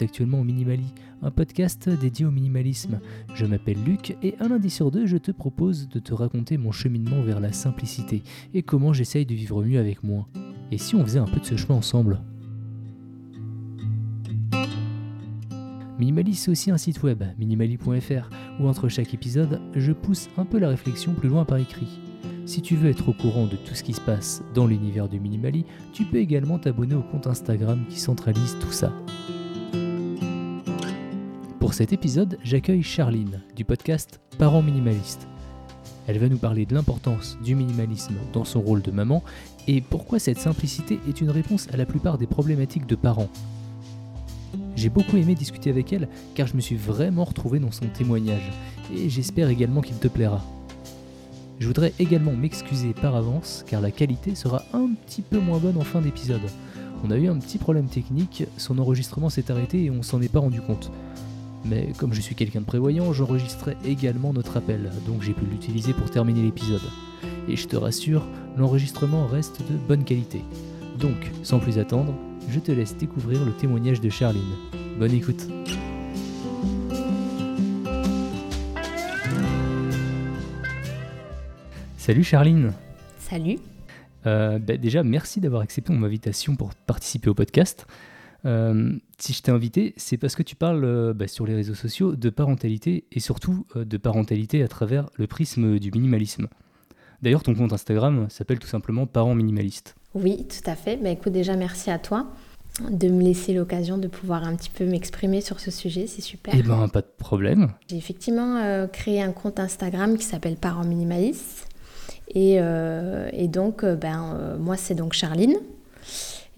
actuellement Minimali, un podcast dédié au minimalisme. Je m'appelle Luc et un lundi sur deux, je te propose de te raconter mon cheminement vers la simplicité et comment j'essaye de vivre mieux avec moins. Et si on faisait un peu de ce chemin ensemble? Minimali, c'est aussi un site web, minimali.fr, où entre chaque épisode, je pousse un peu la réflexion plus loin par écrit. Si tu veux être au courant de tout ce qui se passe dans l'univers du Minimali, tu peux également t'abonner au compte Instagram qui centralise tout ça. Pour cet épisode, j'accueille Charline du podcast Parents minimalistes. Elle va nous parler de l'importance du minimalisme dans son rôle de maman et pourquoi cette simplicité est une réponse à la plupart des problématiques de parents. J'ai beaucoup aimé discuter avec elle car je me suis vraiment retrouvé dans son témoignage et j'espère également qu'il te plaira. Je voudrais également m'excuser par avance car la qualité sera un petit peu moins bonne en fin d'épisode. On a eu un petit problème technique, son enregistrement s'est arrêté et on s'en est pas rendu compte. Mais comme je suis quelqu'un de prévoyant, j'enregistrais également notre appel, donc j'ai pu l'utiliser pour terminer l'épisode. Et je te rassure, l'enregistrement reste de bonne qualité. Donc, sans plus attendre, je te laisse découvrir le témoignage de Charline. Bonne écoute Salut Charline. Salut. Euh, bah, déjà, merci d'avoir accepté mon invitation pour participer au podcast. Euh, si je t'ai invité, c'est parce que tu parles euh, bah, sur les réseaux sociaux de parentalité et surtout de parentalité à travers le prisme du minimalisme. D'ailleurs, ton compte Instagram s'appelle tout simplement Parents Minimalistes. Oui, tout à fait. Bah, écoute, déjà, merci à toi de me laisser l'occasion de pouvoir un petit peu m'exprimer sur ce sujet, c'est super. Eh ben, pas de problème. J'ai effectivement créé un compte Instagram qui s'appelle Parents Minimalistes. Euh, et, donc, euh, ben, euh, moi, c'est donc Charline.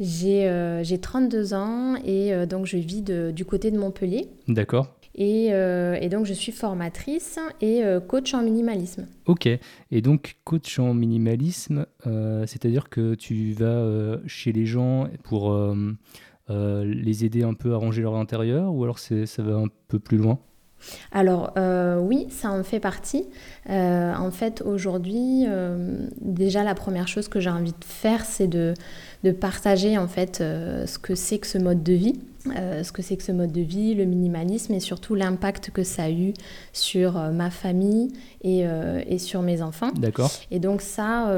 J'ai 32 ans et donc je vis du côté de Montpellier. D'accord. Et, donc je suis formatrice et coach en minimalisme. Ok. Et donc coach en minimalisme, c'est-à-dire que tu vas chez les gens pour les aider un peu à ranger leur intérieur ou alors ça va un peu plus loin? Alors euh, oui, ça en fait partie. Euh, en fait, aujourd'hui, euh, déjà la première chose que j'ai envie de faire, c'est de, de, partager en fait ce que c'est que ce mode de vie. Euh, ce que c'est que ce mode de vie, le minimalisme et surtout l'impact que ça a eu sur euh, ma famille et, euh, et, sur mes enfants. D'accord. Et donc ça,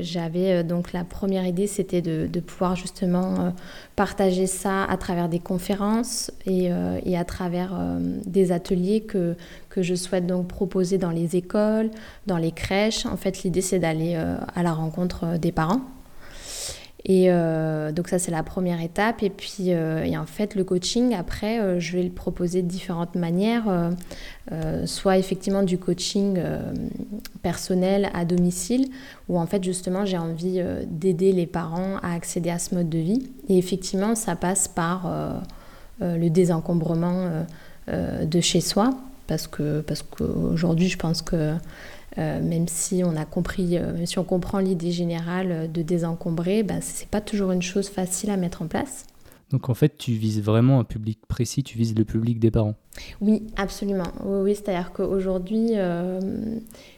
j'avais donc la première idée, c'était de, de, pouvoir justement partager ça à travers des conférences et, et à travers des ateliers que, que je souhaite donc proposer dans les écoles, dans les crèches. En fait, l'idée c'est d'aller à la rencontre des parents et euh, donc ça, c'est la première étape. Et puis, euh, et en fait, le coaching, après, euh, je vais le proposer de différentes manières. soit effectivement du coaching personnel à domicile, où en fait, justement, j'ai envie d'aider les parents à accéder à ce mode de vie. Et effectivement, ça passe par le désencombrement de chez soi. Parce que parce qu'aujourd'hui, je pense que euh, même si on a compris, euh, si on comprend l'idée générale de désencombrer, ben, ce n'est pas toujours une chose facile à mettre en place. Donc en fait, tu vises vraiment un public précis, tu vises le public des parents. Oui, absolument. Oui, c'est-à-dire qu'aujourd'hui, euh,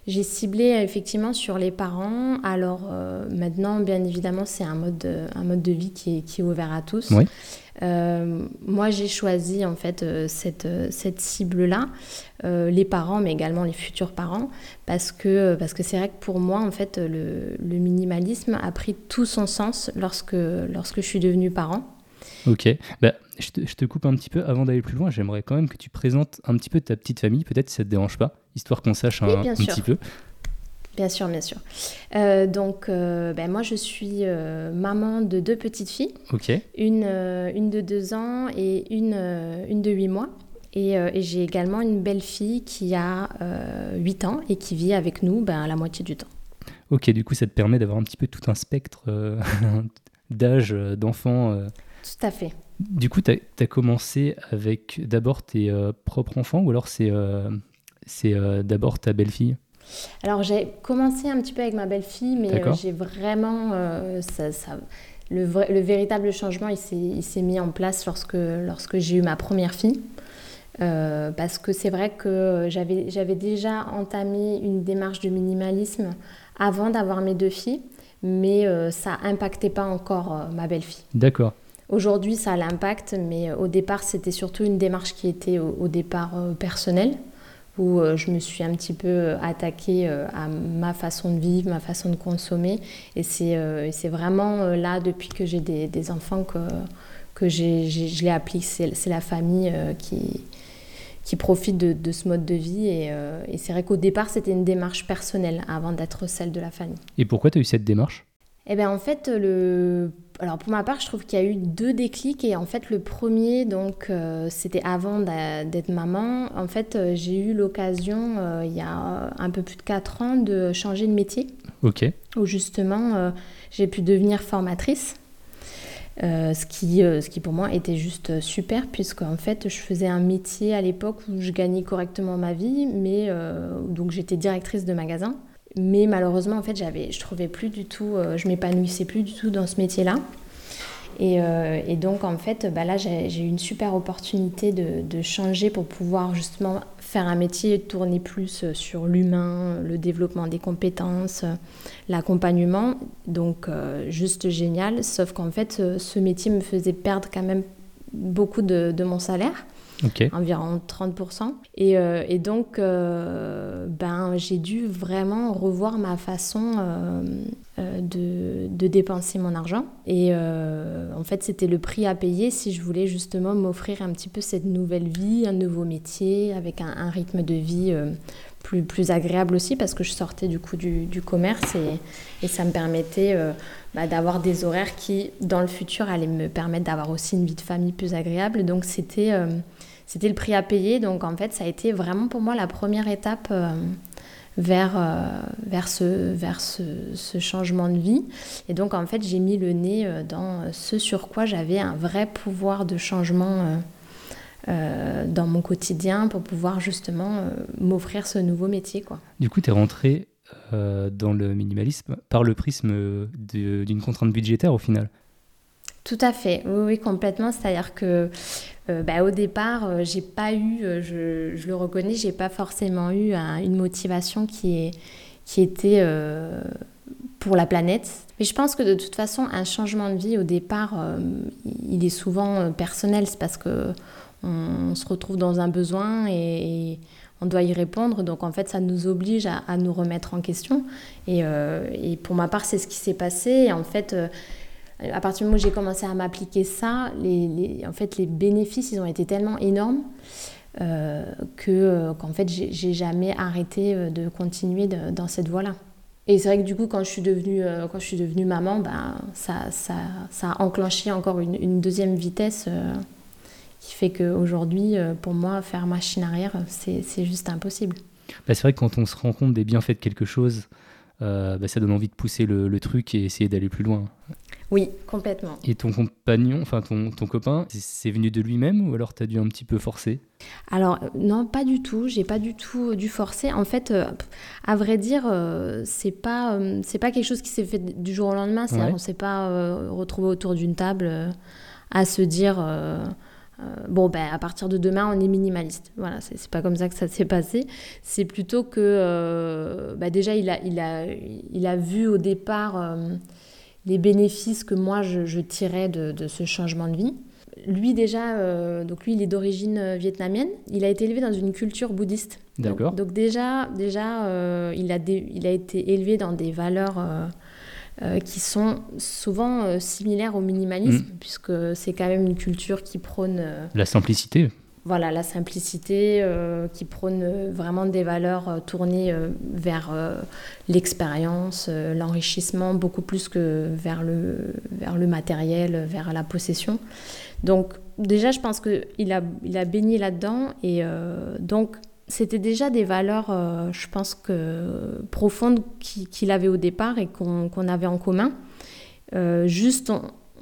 j'ai ciblé effectivement sur les parents. Alors maintenant, bien évidemment, c'est un mode, de, un mode de vie qui est, qui est ouvert à tous. Oui. Euh, moi, j'ai choisi en fait euh, cette, euh, cette cible-là, les parents, mais également les futurs parents, parce que parce que c'est vrai que pour moi, en fait, le, le, minimalisme a pris tout son sens lorsque lorsque je suis devenue parent. Ok, bah, je, te, je, te, coupe un petit peu avant d'aller plus loin. J'aimerais quand même que tu présentes un petit peu ta petite famille, peut-être si ça te dérange pas, histoire qu'on sache un, un petit peu. Bien sûr, bien sûr. Euh, donc, euh, ben, moi, je suis euh, maman de deux petites filles. Ok. Une, une de deux ans et une, une de huit mois. Et, et j'ai également une belle fille qui a huit ans et qui vit avec nous ben, la moitié du temps. Ok, du coup, ça te permet d'avoir un petit peu tout un spectre d'âge, d'enfants. Tout à fait. Du coup, tu as, commencé avec d'abord tes propres enfants ou alors c'est c'est d'abord ta belle-fille? Alors j'ai commencé un petit peu avec ma belle-fille, mais euh, j'ai vraiment... Euh, le, le, véritable changement, il s'est mis en place lorsque, lorsque j'ai eu ma première fille. Euh, parce que c'est vrai que j'avais déjà entamé une démarche de minimalisme avant d'avoir mes deux filles, mais ça impactait pas encore ma belle-fille. D'accord. Aujourd'hui, ça a l'impact, mais au départ, c'était surtout une démarche qui était au, départ personnelle, où je me suis un petit peu attaquée à ma façon de vivre, ma façon de consommer. Et c'est vraiment là, depuis que j'ai des, enfants, que, que je l'ai appliqué. C'est la famille qui, qui profite de, ce mode de vie. Euh, et, c'est vrai qu'au départ, c'était une démarche personnelle avant d'être celle de la famille. Et pourquoi tu as eu cette démarche? Eh bien, en fait, le... Alors pour ma part, je trouve qu'il y a eu deux déclics et en fait le premier, donc euh, c'était avant d'être maman. En fait, euh, j'ai eu l'occasion il y a un peu plus de 4 ans de changer de métier. Ok. Où justement j'ai pu devenir formatrice. Euh, ce, qui, euh, ce qui pour moi était juste super, puisque en fait je faisais un métier à l'époque où je gagnais correctement ma vie, mais euh, donc j'étais directrice de magasin. Mais malheureusement, en fait, j'avais, je trouvais plus du tout, je m'épanouissais plus du tout dans ce métier-là. Et, et, donc, en fait, bah là, j'ai, eu une super opportunité de, de, changer pour pouvoir justement faire un métier tourné plus euh, sur l'humain, le développement des compétences, euh, l'accompagnement. Donc euh, juste génial, sauf qu'en fait ce métier me faisait perdre quand même beaucoup de, de mon salaire environ 30%. Et, euh, et donc, euh, ben, j'ai dû vraiment revoir ma façon euh, de, dépenser mon argent. Et en fait, c'était le prix à payer si je voulais justement m'offrir un petit peu cette nouvelle vie, un nouveau métier, avec un, rythme de vie plus, plus agréable aussi parce que je sortais du coup du commerce et, et, ça me permettait bah, d'avoir des horaires qui, dans le futur, allaient me permettre d'avoir aussi une vie de famille plus agréable. Donc c'était c'était le prix à payer. Donc en fait, ça a été vraiment pour moi la première étape euh, vers, euh, vers, ce, vers ce, ce, changement de vie. Et donc en fait, j'ai mis le nez euh, dans ce sur quoi j'avais un vrai pouvoir de changement. dans mon quotidien pour pouvoir justement m'offrir ce nouveau métier. Quoi. Du coup, tu es rentré dans le minimalisme par le prisme d'une contrainte budgétaire au final? Tout à fait, oui, oui complètement. C'est-à-dire que euh, bah, au départ, euh, j'ai pas eu, euh, je, le reconnais, j'ai pas forcément eu une motivation qui, est, qui était pour la planète. Mais je pense que de toute façon, un changement de vie au départ, il est souvent personnel. C'est parce que on, se retrouve dans un besoin et, on doit y répondre. Donc en fait, ça nous oblige à, nous remettre en question. Et, pour ma part, c'est ce qui s'est passé. En fait à partir du moment où j'ai commencé à m'appliquer ça, les, en fait, les bénéfices, ils ont été tellement énormes euh, que, euh, qu'en fait, j'ai jamais arrêté euh, de continuer dans cette voie-là. Et c'est vrai que du coup, quand je suis devenue, quand je suis devenue maman, ben, ça, ça, ça a enclenché encore une, deuxième vitesse qui fait qu'aujourd'hui, pour moi, faire machine arrière, c'est, juste impossible. Bah, c'est vrai que quand on se rend compte des bienfaits de quelque chose, bah, ça donne envie de pousser le, le truc et essayer d'aller plus loin. Oui, complètement. Et ton compagnon, enfin ton, ton copain, c'est venu de lui-même ou alors tu as dû un petit peu forcer? Alors non, pas du tout, j'ai pas du tout dû forcer. En fait, euh, à vrai dire, euh, c'est pas euh, c'est pas quelque chose qui s'est fait du jour au lendemain, c'est on s'est pas retrouvé autour d'une table à se dire bon, ben, à partir de demain, on est minimaliste. Voilà, c'est pas comme ça que ça s'est passé. C'est plutôt que, bah, déjà, il a, il, a, il a vu au départ les bénéfices que moi je, tirais de, ce changement de vie. Lui déjà, euh, donc lui il est d'origine euh, vietnamienne, il a été élevé dans une culture bouddhiste. D'accord. Donc, déjà, déjà euh, il, a il a été élevé dans des valeurs qui sont souvent similaires au minimalisme, mm. puisque c'est quand même une culture qui prône... La simplicité voilà, la simplicité euh, qui prône euh, vraiment des valeurs euh, tournées vers l'expérience, l'enrichissement, beaucoup plus que vers le, vers le matériel, vers la possession. Donc déjà, je pense qu'il a, il a baigné là-dedans et donc c'était déjà des valeurs, je pense que profondes qu'il avait au départ et qu'on avait en commun. juste,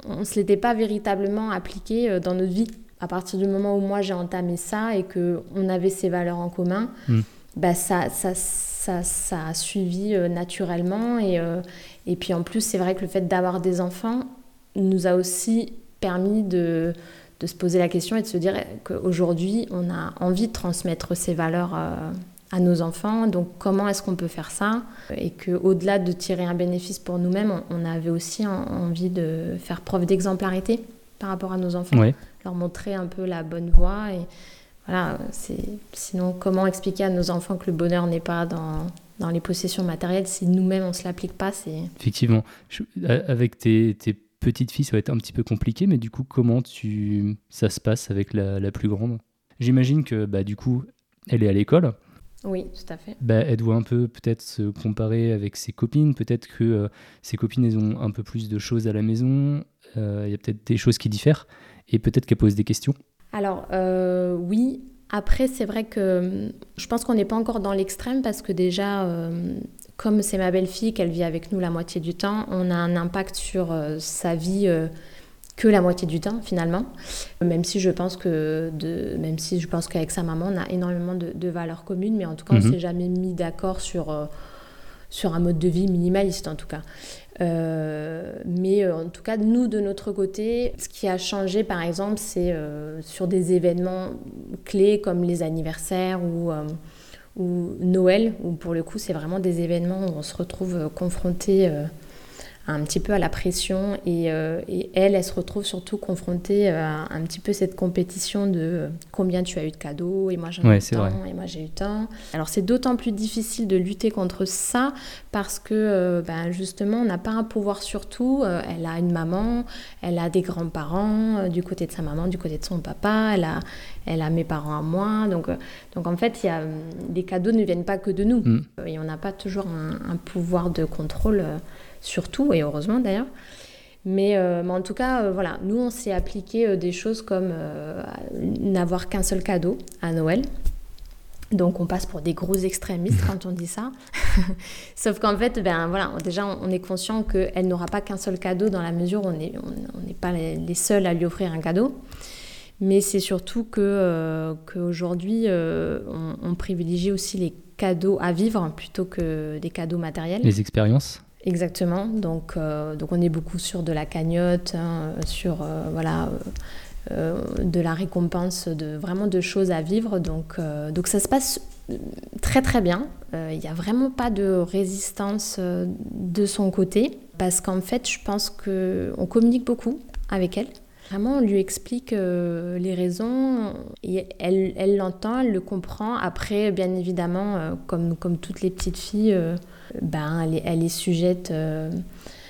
on ne se l'était pas véritablement appliqué dans notre vie à partir du moment où moi j'ai entamé ça et qu'on avait ces valeurs en commun, hmm. bah ça, ça, ça, ça, a suivi euh, naturellement. Et, euh, et puis en plus, c'est vrai que le fait d'avoir des enfants nous a aussi permis de, de, se poser la question et de se dire qu'aujourd'hui, on a envie de transmettre ces valeurs euh, à nos enfants. Donc comment est-ce qu'on peut faire ça? Et qu'au-delà de tirer un bénéfice pour nous-mêmes, on, avait aussi envie de faire preuve d'exemplarité. par rapport à nos enfants, leur montrer un peu la bonne voie. Et voilà, sinon comment expliquer à nos enfants que le bonheur n'est pas dans, dans les possessions matérielles si nous-mêmes on se l'applique pas, c'est effectivement. avec tes, tes, petites filles, ça va être un petit peu compliqué, mais du coup, comment tu ça se passe avec la, la plus grande? J'imagine que bah, du coup, elle est à l'école. Oui, tout à fait. Bah, elle doit un peu peut-être se comparer avec ses copines. Peut-être que euh, ses copines, elles ont un peu plus de choses à la maison. Euh, il y a peut-être des choses qui diffèrent. Et peut-être qu'elle pose des questions. Alors, euh, oui. Après, c'est vrai que je pense qu'on n'est pas encore dans l'extrême parce que déjà, comme c'est ma belle-fille, qu'elle vit avec nous la moitié du temps, on a un impact sur sa vie que la moitié du temps finalement. Même si je pense que de, même si je pense qu'avec sa maman on a énormément de, valeurs communes, mais en tout cas on ne mhm. s'est jamais mis d'accord sur euh, sur un mode de vie minimaliste en tout cas. Euh, mais euh, en tout cas, nous, de notre côté, ce qui a changé, par exemple, c'est sur des événements clés comme les anniversaires ou, ou Noël, où pour le coup, c'est vraiment des événements où on se retrouve confronté un petit peu à la pression et, euh, et, elle, elle se retrouve surtout confrontée à un petit peu cette compétition de combien tu as eu de cadeaux et moi j'en ai eu tant et moi j'ai eu tant. Alors c'est d'autant plus difficile de lutter contre ça parce que euh, ben, justement on n'a pas un pouvoir sur tout. Euh, elle a une maman, elle a des grands-parents du côté de sa maman, du côté de son papa, elle a, elle a mes parents à moi. Donc, donc en fait, y a, les cadeaux ne viennent pas que de nous mm. et on n'a pas toujours un, un pouvoir de contrôle surtout, et heureusement d'ailleurs. Mais, euh, en tout cas, euh, voilà, nous, on s'est appliqué euh, des choses comme n'avoir qu'un seul cadeau à Noël. Donc on passe pour des gros extrémistes quand on dit ça. Sauf qu'en fait, ben, voilà, déjà, on est conscient qu'elle n'aura pas qu'un seul cadeau dans la mesure où on n'est pas les, seuls à lui offrir un cadeau. Mais c'est surtout qu'aujourd'hui, on, on privilégie aussi les cadeaux à vivre plutôt que des cadeaux matériels. Les expériences Exactement. Donc, euh, donc on est beaucoup sur de la cagnotte, hein, sur euh, voilà, euh, de la récompense, de vraiment de choses à vivre. Donc, donc ça se passe très très bien. Il n'y a vraiment pas de résistance de son côté parce qu'en fait, je pense qu'on communique beaucoup avec elle. Vraiment, on lui explique les raisons, et elle l'entend, elle, le comprend. Après, bien évidemment, comme, comme toutes les petites filles, ben, elle, est, sujette euh,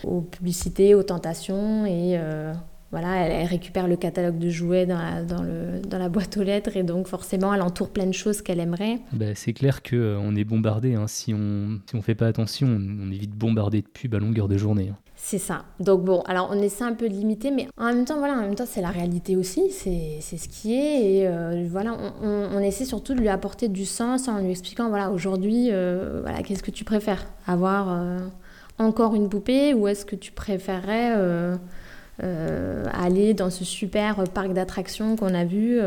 aux publicités, aux tentations et euh, voilà, elle, récupère le catalogue de jouets dans la, dans, le, dans la boîte aux lettres et donc forcément elle entoure plein de choses qu'elle aimerait. Ben, c'est clair qu'on euh, on est bombardé, hein. si on ne si on fait pas attention, on, évite de bombarder de pubs à longueur de journée. Hein. C'est ça. Donc bon, alors on essaie un peu de limiter, mais en même temps, voilà, en même temps, c'est la réalité aussi, c'est ce qui est. Et euh, voilà, on, essaie surtout de lui apporter du sens en lui expliquant, voilà, aujourd'hui, euh, voilà, qu'est-ce que tu préfères? Avoir euh, encore une poupée ou est-ce que tu préférerais aller dans ce super parc d'attractions qu'on a vu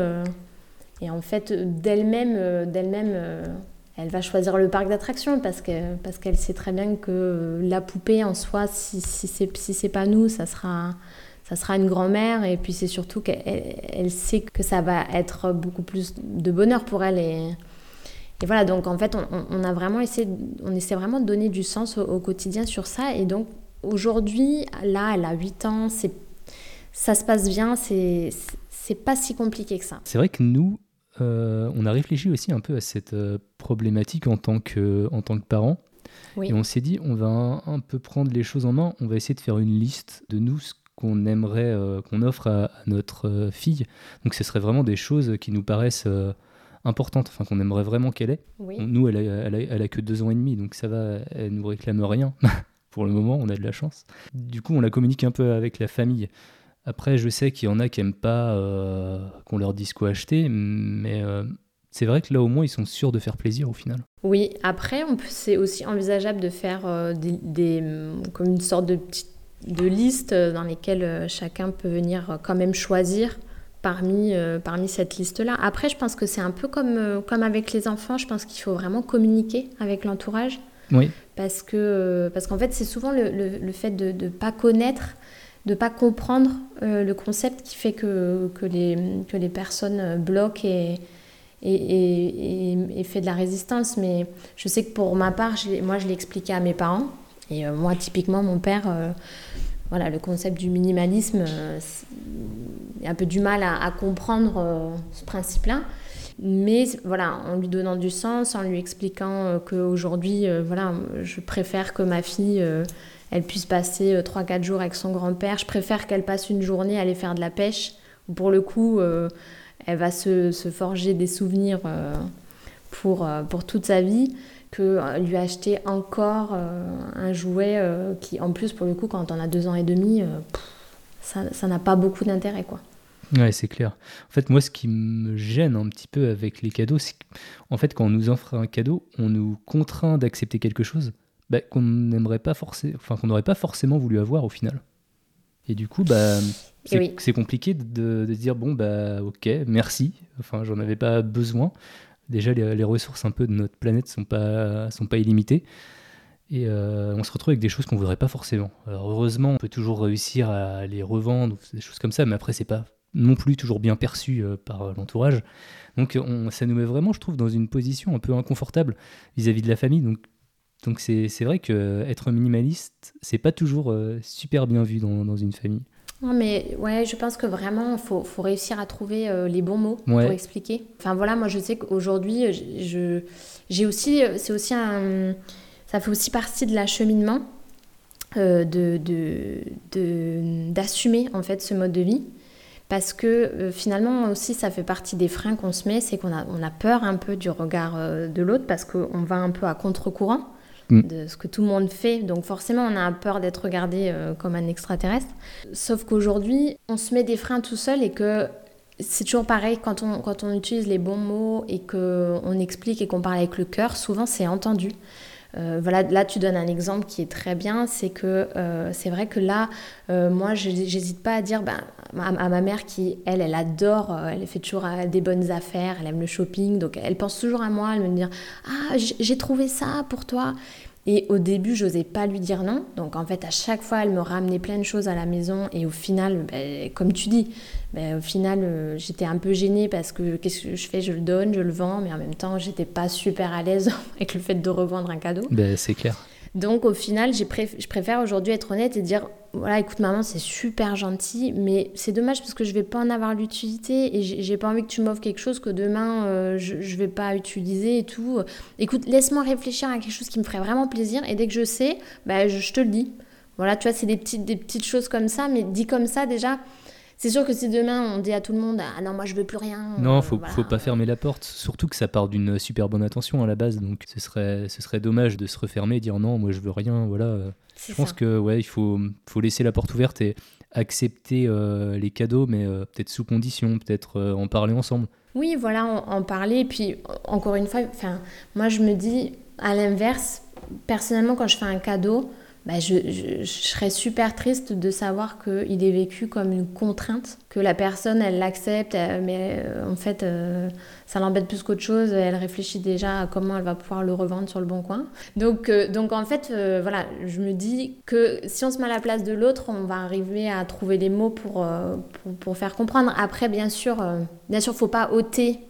Et en fait, d'elle-même, d'elle-même elle va choisir le parc d'attractions parce qu'elle parce sait très bien que la poupée en soi, si, si c'est si pas nous, ça sera, ça sera une grand-mère. Et puis c'est surtout qu'elle elle sait que ça va être beaucoup plus de bonheur pour elle. Et, et voilà, donc en fait, on, a vraiment essayé, on essaie vraiment de donner du sens au, quotidien sur ça. Et donc aujourd'hui, là, elle a 8 ans, ça se passe bien, c'est pas si compliqué que ça. C'est vrai que nous, euh, on a réfléchi aussi un peu à cette euh, problématique en tant que, en tant que parent. Et on s'est dit, on va un, peu prendre les choses en main, on va essayer de faire une liste de nous, ce qu'on aimerait, euh, qu'on offre à, notre fille. Donc ce serait vraiment des choses qui nous paraissent importantes, enfin qu'on aimerait vraiment qu'elle ait. nous, elle a, elle, a, que deux ans et demi, donc ça va, elle nous réclame rien. Pour le moment, on a de la chance. Du coup, on la communique un peu avec la famille. Après, je sais qu'il y en a qui n'aiment pas euh, qu'on leur dise quoi acheter, mais euh, c'est vrai que là, au moins, ils sont sûrs de faire plaisir au final. Oui, après, c'est aussi envisageable de faire euh, des, comme une sorte de, de liste dans lesquelles chacun peut venir quand même choisir parmi, parmi cette liste-là. Après, je pense que c'est un peu comme, comme avec les enfants, je pense qu'il faut vraiment communiquer avec l'entourage. Oui. Parce qu'en parce qu'en fait, c'est souvent le, le, le, fait de ne pas connaître de pas comprendre euh, le concept qui fait que, que, les, que les personnes bloquent et, et, et, fait de la résistance. Mais je sais que pour ma part, moi, je l'ai expliqué à mes parents. Et euh, moi, typiquement, mon père, euh, voilà, le concept du minimalisme, un peu du mal à, comprendre ce principe-là. Mais voilà, en lui donnant du sens, en lui expliquant qu'aujourd'hui, voilà, je préfère que ma fille elle puisse passer 3-4 jours avec son grand-père. Je préfère qu'elle passe une journée à aller faire de la pêche. Pour le coup, elle va se, se, forger des souvenirs pour, pour toute sa vie que euh, lui acheter encore euh, un jouet euh, qui, en plus, pour le coup, quand on a deux ans et demi, ça n'a pas beaucoup d'intérêt, quoi. Ouais, c'est clair. En fait, moi, ce qui me gêne un petit peu avec les cadeaux, c'est qu'en fait, quand on nous offre un cadeau, on nous contraint d'accepter quelque chose bah, qu'on n'aimerait pas forcément, enfin, qu'on n'aurait pas forcément voulu avoir au final. Et du coup, bah, c'est compliqué de, de, dire bon, bah, ok, merci. Enfin, j'en avais pas besoin déjà les, ressources un peu de notre planète sont pas sont pas illimitées et euh, on se retrouve avec des choses qu'on voudrait pas forcément. heureusement, on peut toujours réussir à les revendre, des choses comme ça, mais après c'est pas non plus toujours bien perçu euh, par l'entourage. Donc ça nous met vraiment, je trouve, dans une position un peu inconfortable vis-à-vis de la famille. Donc donc c'est vrai que être minimaliste, c'est pas toujours euh, super bien vu dans, dans une famille. Non, mais ouais, je pense que vraiment, il faut, faut, réussir à trouver euh, les bons mots pour expliquer. Enfin voilà, moi je sais qu'aujourd'hui, je, j'ai aussi, c'est aussi un, ça fait aussi partie de l'acheminement euh, de, de, d'assumer en fait ce mode de vie. Parce que euh, finalement aussi, ça fait partie des freins qu'on se met, c'est qu'on a, on a peur un peu du regard de l'autre parce qu'on va un peu à contre-courant. Mm. de ce que tout le monde fait. Donc forcément, on a peur d'être regardé euh, comme un extraterrestre. Sauf qu'aujourd'hui, on se met des freins tout seul et que c'est toujours pareil quand on, quand on utilise les bons mots et qu'on explique et qu'on parle avec le cœur, souvent c'est entendu. Euh, voilà, là tu donnes un exemple qui est très bien, c'est que euh, c'est vrai que là, moi j'hésite pas à dire ben, à, ma mère qui, elle, elle adore, elle fait toujours des bonnes affaires, elle aime le shopping, donc elle pense toujours à moi, elle me dit Ah, j'ai trouvé ça pour toi. Et au début, je n'osais pas lui dire non. Donc en fait, à chaque fois, elle me ramenait plein de choses à la maison. Et au final, ben, comme tu dis, ben, au final, euh, j'étais un peu gênée parce que qu'est-ce que je fais? Je le donne, je le vends, mais en même temps, j'étais pas super à l'aise avec le fait de revendre un cadeau. Ben, c'est clair. Donc au final, je préfère aujourd'hui être honnête et dire voilà, écoute maman, c'est super gentil, mais c'est dommage parce que je vais pas en avoir l'utilité et j'ai pas envie que tu m'offres quelque chose que demain euh, je, je vais pas utiliser et tout. Écoute, laisse-moi réfléchir à quelque chose qui me ferait vraiment plaisir et dès que je sais, bah, je, te le dis. Voilà, tu vois, c'est des petites, des petites choses comme ça, mais dit comme ça déjà, c'est sûr que si demain on dit à tout le monde ah non moi je veux plus rien non faut faut pas fermer la porte. Surtout que ça part d'une super bonne intention à la base. Donc ce serait ce serait dommage de se refermer et dire non moi je veux rien voilà. Je pense que ouais il faut faut laisser la porte ouverte et accepter euh, les cadeaux mais euh, peut-être sous condition peut-être euh, en parler ensemble. Oui voilà en, parler. Et puis encore une fois enfin moi je me dis à l'inverse personnellement quand je fais un cadeau bah, je, serais super triste de savoir qu'il est vécu comme une contrainte, que la personne, elle l'accepte, mais euh, en fait, euh, ça l'embête plus qu'autre chose. Elle réfléchit déjà à comment elle va pouvoir le revendre sur le bon coin. Donc, euh, donc en fait, voilà, je me dis que si on se met à la place de l'autre, on va arriver à trouver les mots pour, pour, pour, faire comprendre. Après, bien sûr, bien sûr, faut pas ôter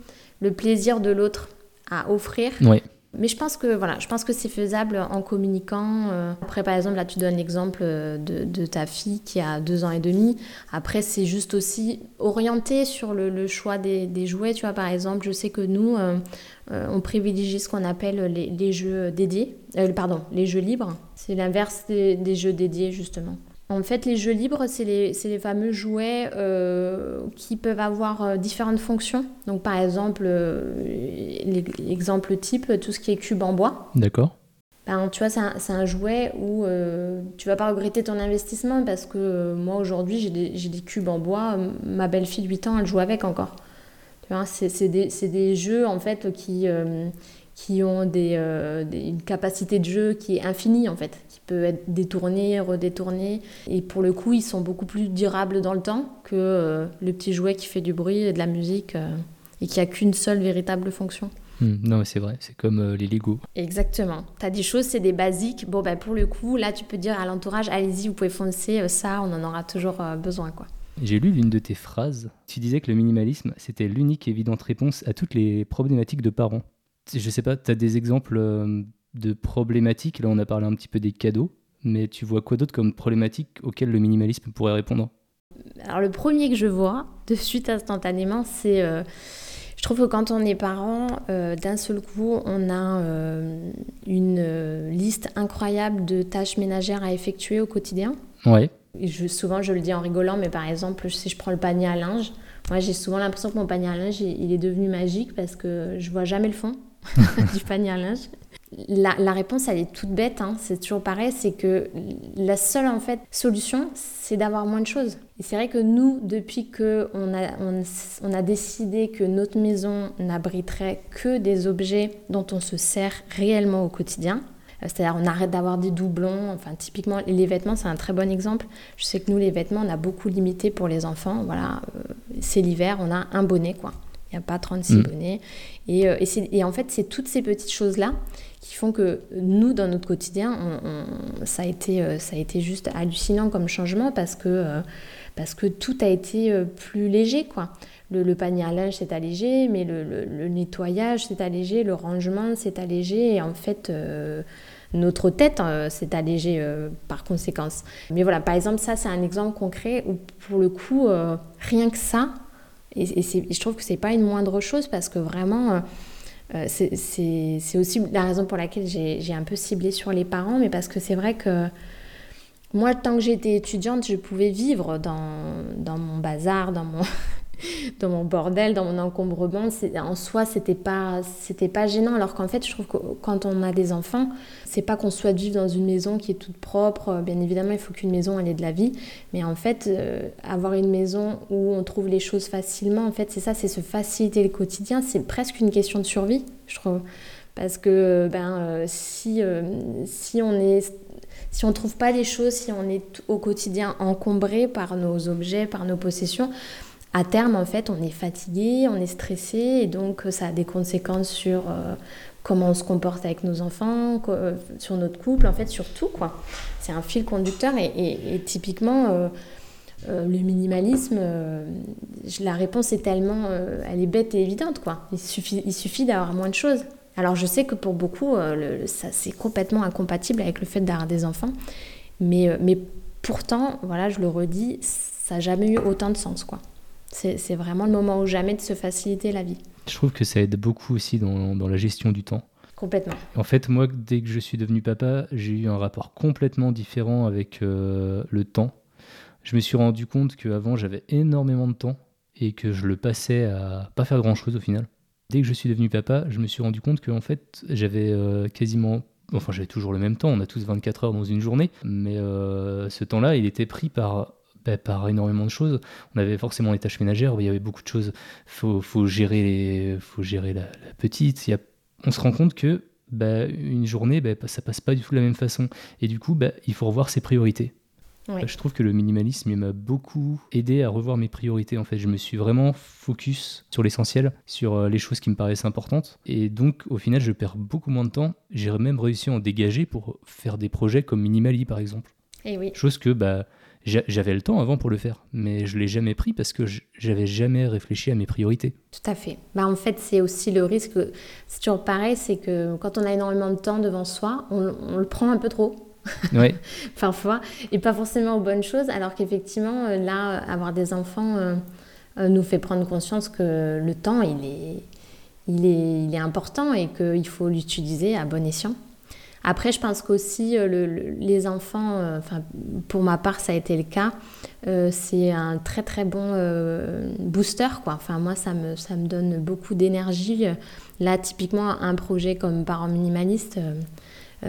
le plaisir de l'autre à offrir. Oui. Mais je pense que voilà, je pense que c'est faisable en communiquant. Euh. Après, par exemple, là, tu donnes l'exemple euh, de, ta fille qui a deux ans et demi. Après, c'est juste aussi orienté sur le, choix des, jouets. Tu vois, par exemple, je sais que nous, euh, on privilégie ce qu'on appelle les, jeux dédiés, pardon, les jeux libres. C'est l'inverse des jeux dédiés, justement. En fait, les jeux libres, c'est les, les, fameux jouets euh, qui peuvent avoir euh, différentes fonctions. Donc, par exemple, euh, l'exemple type, tout ce qui est cube en bois. D'accord. Ben, tu vois, c'est un, jouet où tu vas pas regretter ton investissement parce que moi, aujourd'hui, j'ai des, des, cubes en bois. Ma belle-fille, 8 ans, elle joue avec encore. Tu vois, c'est des, des, jeux, en fait, qui qui ont des, une capacité de jeu qui est infinie en fait, peut être détourné, redétourné. Et pour le coup, ils sont beaucoup plus durables dans le temps que euh, le petit jouet qui fait du bruit et de la musique euh, et qui a qu'une seule véritable fonction. Hmm, non, c'est vrai, c'est comme euh, les Lego. Exactement. Tu as des choses, c'est des basiques. Bon, ben, pour le coup, là, tu peux dire à l'entourage, allez-y, vous pouvez foncer, ça, on en aura toujours besoin. quoi. J'ai lu l'une de tes phrases. Tu disais que le minimalisme, c'était l'unique et évidente réponse à toutes les problématiques de parents. Je sais pas, tu as des exemples de problématiques. Là, on a parlé un petit peu des cadeaux, mais tu vois quoi d'autre comme problématiques auxquelles le minimalisme pourrait répondre? Alors le premier que je vois de suite instantanément, c'est... je trouve que quand on est parent, d'un seul coup, on a une liste incroyable de tâches ménagères à effectuer au quotidien. Ouais. Je, souvent, je le dis en rigolant, mais par exemple, si je prends le panier à linge, moi j'ai souvent l'impression que mon panier à linge, il est devenu magique parce que je vois jamais le fond du panier à linge. La, réponse, elle est toute bête, hein. c'est toujours pareil, c'est que la seule en fait solution, c'est d'avoir moins de choses. C'est vrai que nous, depuis que on a, on a décidé que notre maison n'abriterait que des objets dont on se sert réellement au quotidien, euh, c'est-à-dire on arrête d'avoir des doublons. Enfin, typiquement, les vêtements, c'est un très bon exemple. Je sais que nous, les vêtements, on a beaucoup limité pour les enfants. Voilà, euh, c'est l'hiver, on a un bonnet, quoi. Il n'y a pas 36 mm. bonnets. Et, euh, et, en fait, c'est toutes ces petites choses-là qui font que nous, dans notre quotidien, ça, a été, ça a été juste hallucinant comme changement parce que, parce que tout a été plus léger, quoi. Le, panier à linge s'est allégé, mais le, le nettoyage s'est allégé, le rangement s'est allégé. Et en fait, notre tête euh, s'est allégée euh, par conséquence. Mais voilà, par exemple, ça, c'est un exemple concret où, pour le coup, euh, rien que ça, et, je trouve que c'est pas une moindre chose parce que vraiment, c'est aussi la raison pour laquelle j'ai un peu ciblé sur les parents, mais parce que c'est vrai que moi, tant que j'étais étudiante, je pouvais vivre dans mon bazar, dans mon, dans mon bordel, dans mon encombrement, en soi, c'était pas, c'était pas gênant. Alors qu'en fait, je trouve que quand on a des enfants, c'est pas qu'on souhaite vivre dans une maison qui est toute propre. Bien évidemment, il faut qu'une maison ait de la vie, mais en fait, euh, avoir une maison où on trouve les choses facilement, en fait, c'est ça, c'est se faciliter le quotidien. C'est presque une question de survie, je trouve, parce que ben euh, si euh, si on est si on trouve pas les choses, si on est au quotidien encombré par nos objets, par nos possessions, à terme, en fait, on est fatigué, on est stressé, et donc euh, ça a des conséquences sur euh, comment on se comporte avec nos enfants, euh, sur notre couple, en fait, sur tout, quoi. C'est un fil conducteur, et, typiquement, le minimalisme, la réponse est tellement, elle est bête et évidente, quoi. Il suffit, il suffit d'avoir moins de choses. Alors, je sais que pour beaucoup, ça, c'est complètement incompatible avec le fait d'avoir des enfants, mais, mais pourtant, voilà, je le redis, ça n'a jamais eu autant de sens, quoi. C'est vraiment le moment ou jamais de se faciliter la vie. Je trouve que ça aide beaucoup aussi dans, dans la gestion du temps. Complètement. En fait, moi, dès que je suis devenu papa, j'ai eu un rapport complètement différent avec euh, le temps. Je me suis rendu compte qu'avant, j'avais énormément de temps et que je le passais à pas faire grand-chose au final. Dès que je suis devenu papa, je me suis rendu compte qu'en fait, j'avais euh, quasiment enfin j'avais toujours le même temps, on a tous 24 heures dans une journée, mais euh, ce temps-là, il était pris par bah, par énormément de choses. On avait forcément les tâches ménagères, il y avait beaucoup de choses. Faut, faut gérer les, faut gérer la, petite. Il y a, on se rend compte que bah, une journée, bah, ça passe pas du tout de la même façon. Et du coup, bah, il faut revoir ses priorités. Je trouve que le minimalisme m'a beaucoup aidé à revoir mes priorités. En fait, je me suis vraiment focus sur l'essentiel, sur euh, les choses qui me paraissent importantes. Et donc, au final, je perds beaucoup moins de temps. J'ai même réussi à en dégager pour faire des projets comme Minimali, par exemple. Et oui. Chose que bah, j'avais le temps avant pour le faire, mais je l'ai jamais pris parce que j'avais jamais réfléchi à mes priorités. Tout à fait. Bah, en fait, c'est aussi le risque. C'est toujours pareil, c'est que quand on a énormément de temps devant soi, on, le prend un peu trop. Oui. Parfois, et pas forcément aux bonnes choses, alors qu'effectivement, euh, là, avoir des enfants euh, euh, nous fait prendre conscience que le temps, il est, il est, il est important et qu'il faut l'utiliser à bon escient. Après, je pense qu'aussi euh, les enfants, euh, pour ma part ça a été le cas, euh, c'est un très très bon booster quoi. Enfin moi ça me, ça me donne beaucoup d'énergie. Là typiquement un projet comme parent minimaliste,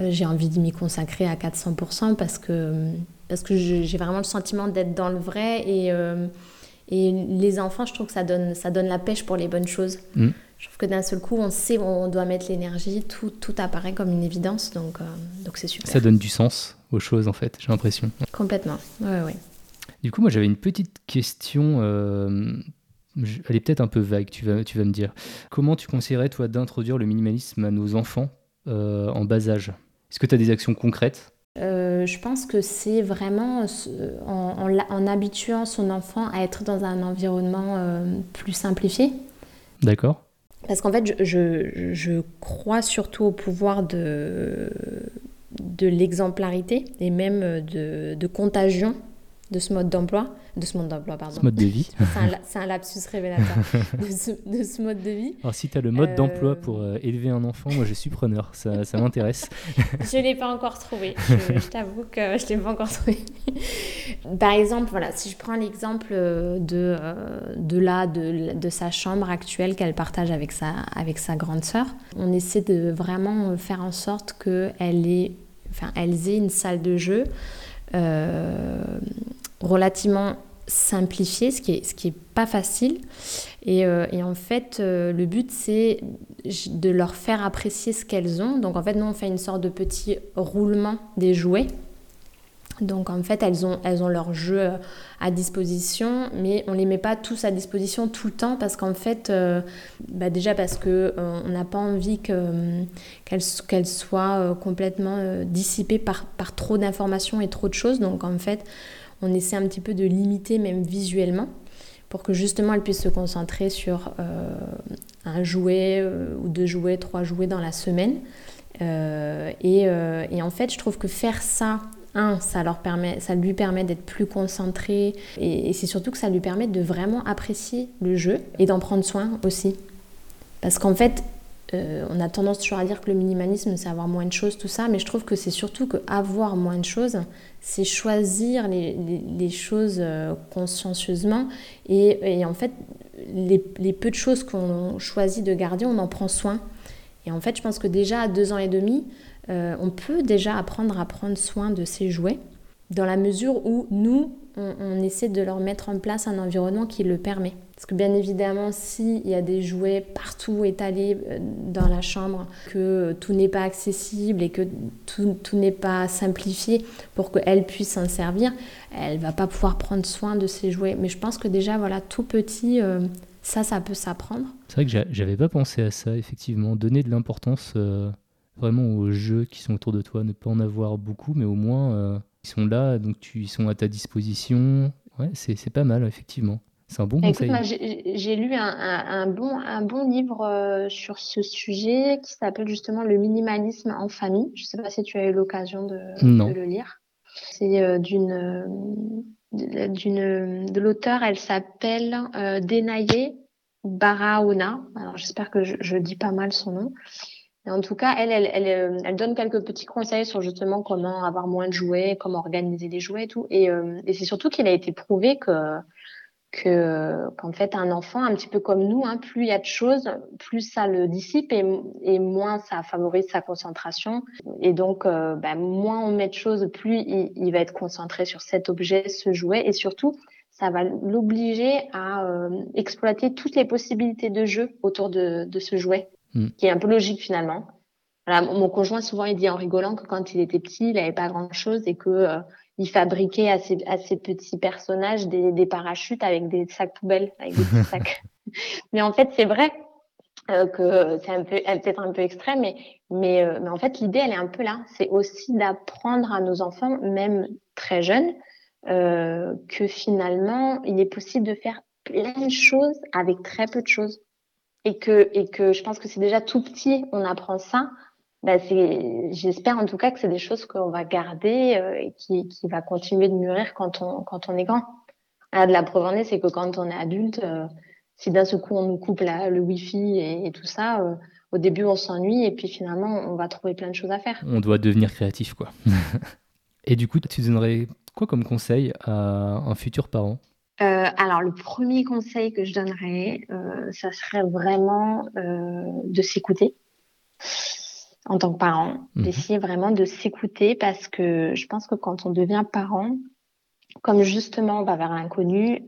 j'ai envie de m'y consacrer à 400% parce que, parce que j'ai vraiment le sentiment d'être dans le vrai et, et les enfants je trouve que ça donne, ça donne la pêche pour les bonnes choses. Mm. Je trouve que d'un seul coup, on sait où on doit mettre l'énergie, tout, tout apparaît comme une évidence, donc euh, donc c'est super. Ça donne du sens aux choses, en fait, j'ai l'impression. Complètement, oui, oui. Du coup, moi, j'avais une petite question, euh, elle est peut-être un peu vague, tu vas, tu vas me dire. Comment tu conseillerais, toi, d'introduire le minimalisme à nos enfants euh, en bas âge? Est-ce que tu as des actions concrètes? Je pense que c'est vraiment en, en, habituant son enfant à être dans un environnement plus simplifié. D'accord. Parce qu'en fait, je, crois surtout au pouvoir de, de l'exemplarité et même de, contagion de ce mode d'emploi, de ce mode d'emploi, pardon. Ce mode de vie. c'est un, lapsus révélateur de, ce, mode de vie. Alors, si tu as le mode d'emploi pour euh, élever un enfant, moi je suis preneur, ça, ça m'intéresse. je ne l'ai pas encore trouvé, je, t'avoue que je ne l'ai pas encore trouvé. Par exemple, voilà, si je prends l'exemple de, euh, de là, de, de, sa chambre actuelle qu'elle partage avec sa, avec sa grande sœur, on essaie de vraiment faire en sorte qu'elle ait, enfin, elles aient une salle de jeu. Euh, relativement simplifié, ce qui est, ce qui est pas facile. Et, euh, en fait, euh, le but, c'est de leur faire apprécier ce qu'elles ont. Donc en fait, nous, on fait une sorte de petit roulement des jouets. Donc en fait, elles ont, elles ont leur jeu euh, à disposition, mais on ne les met pas tous à disposition tout le temps parce qu'en fait, bah déjà parce qu'on on n'a pas envie qu'elles soient complètement dissipées par, par trop d'informations et trop de choses. Donc en fait, on essaie un petit peu de limiter même visuellement pour que justement elle puisse se concentrer sur euh, un jouet euh, ou deux jouets, trois jouets dans la semaine. Euh, et, en fait, je trouve que faire ça, un, ça, leur permet, ça lui permet d'être plus concentré et, et c'est surtout que ça lui permet de vraiment apprécier le jeu et d'en prendre soin aussi. Parce qu'en fait, on a tendance toujours à dire que le minimalisme, c'est avoir moins de choses, tout ça, mais je trouve que c'est surtout que avoir moins de choses, c'est choisir les, choses euh, consciencieusement. Et, en fait, les, peu de choses qu'on choisit de garder, on en prend soin. Et en fait, je pense que déjà à deux ans et demi, euh, on peut déjà apprendre à prendre soin de ses jouets, dans la mesure où nous, on, essaie de leur mettre en place un environnement qui le permet. Parce que bien évidemment, s'il y a des jouets partout étalés euh, dans la chambre, que tout n'est pas accessible et que tout, n'est pas simplifié pour qu'elle puisse s'en servir, elle va pas pouvoir prendre soin de ses jouets. Mais je pense que déjà, voilà, tout petit, euh, ça, ça peut s'apprendre. C'est vrai que j'avais pas pensé à ça, effectivement. Donner de l'importance euh, vraiment aux jeux qui sont autour de toi, ne pas en avoir beaucoup, mais au moins ils sont là, donc ils sont à ta disposition. Ouais, c'est pas mal, effectivement. C'est un bon conseil. J'ai lu un, un, bon, un bon livre euh, sur ce sujet qui s'appelle justement Le minimalisme en famille. Je ne sais pas si tu as eu l'occasion de, de, le lire. C'est euh, d'une d'une de l'auteur, elle s'appelle euh, Denaye Baraona. Alors j'espère que je, je, dis pas mal son nom en tout cas, elle, elle, elle, euh, elle, donne quelques petits conseils sur justement comment avoir moins de jouets, comment organiser les jouets et tout. Et, euh, et c'est surtout qu'il a été prouvé que que qu'en fait un enfant un petit peu comme nous hein, plus il y a de choses plus ça le dissipe et, et moins ça favorise sa concentration et donc euh, bah, moins on met de choses plus il, il, va être concentré sur cet objet ce jouet et surtout ça va l'obliger à exploiter toutes les possibilités de jeu autour de, de ce jouet Mm. qui est un peu logique finalement. Voilà, mon conjoint souvent il dit en rigolant que quand il était petit, il n'avait pas grand chose et que euh, il fabriquait à ses, à ses petits personnages des, des, parachutes avec des sacs poubelles, avec des petits sacs. mais en fait, c'est vrai euh, que c'est un peu peut-être un peu extrême, mais mais, euh, mais en fait l'idée elle est un peu là. C'est aussi d'apprendre à nos enfants, même très jeunes, euh, que finalement il est possible de faire plein de choses avec très peu de choses et que, et que je pense que c'est déjà tout petit, on apprend ça, bah j'espère en tout cas que c'est des choses qu'on va garder euh, et qui, qui va continuer de mûrir quand on, quand on est grand. Ah, de la preuve en est, c'est que quand on est adulte, euh, si d'un seul coup on nous coupe la, le wifi et, et tout ça, euh, au début on s'ennuie et puis finalement on va trouver plein de choses à faire. On doit devenir créatif quoi. et du coup, tu donnerais quoi comme conseil à un futur parent? Euh, alors, le premier conseil que je donnerais, euh, ça serait vraiment euh, de s'écouter en tant que parent, mhm. d'essayer vraiment de s'écouter parce que je pense que quand on devient parent, comme justement on va vers l'inconnu,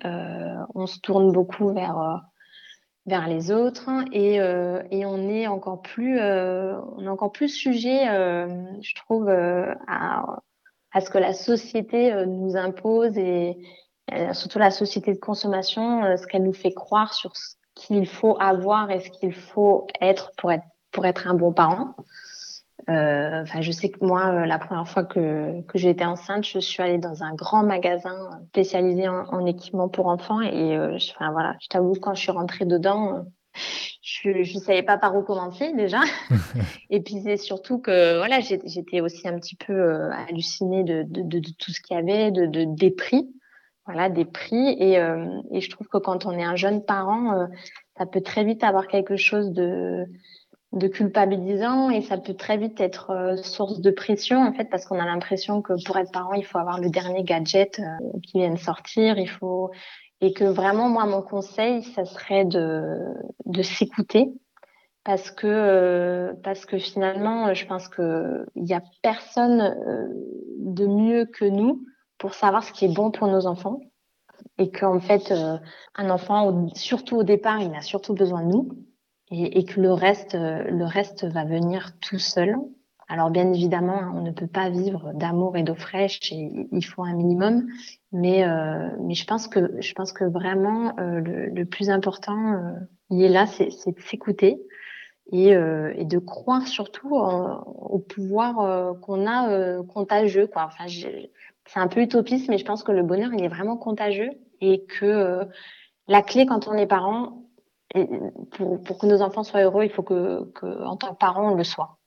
on se tourne beaucoup vers vers les autres et, et on est encore plus on est encore plus sujet, je trouve, à, à ce que la société nous impose et euh, surtout la société de consommation, euh, ce qu'elle nous fait croire sur ce qu'il faut avoir et ce qu'il faut être pour être pour être un bon parent. Euh, enfin, je sais que moi, euh, la première fois que, que j'ai été enceinte, je suis allée dans un grand magasin spécialisé en, en équipement pour enfants et euh, je, enfin voilà, je t'avoue quand je suis rentrée dedans, je ne savais pas par où commencer déjà. et puis c'est surtout que voilà, j'étais aussi un petit peu hallucinée de, de, de, de, tout ce qu'il y avait, de, de, des prix. voilà, des prix. Et, et, je trouve que quand on est un jeune parent, ça peut très vite avoir quelque chose de, de culpabilisant et ça peut très vite être source de pression en fait parce qu'on a l'impression que pour être parent il faut avoir le dernier gadget qui vient de sortir il faut et que vraiment moi mon conseil ça serait de de s'écouter parce que euh, parce que finalement je pense que il y a personne euh, de mieux que nous pour savoir ce qui est bon pour nos enfants et qu'en fait euh, un enfant surtout au départ il a surtout besoin de nous et, et que le reste le reste va venir tout seul alors bien évidemment on ne peut pas vivre d'amour et d'eau fraîche et il faut un minimum mais mais je pense que je pense que vraiment le, le, plus important il est là c'est de s'écouter et, euh, et, de croire surtout au pouvoir euh, qu'on a euh, contagieux. Enfin, c'est un peu utopiste, mais je pense que le bonheur, il est vraiment contagieux et que la clé quand on est parent, pour, que nos enfants soient heureux, il faut que, en tant que parent, on le soit.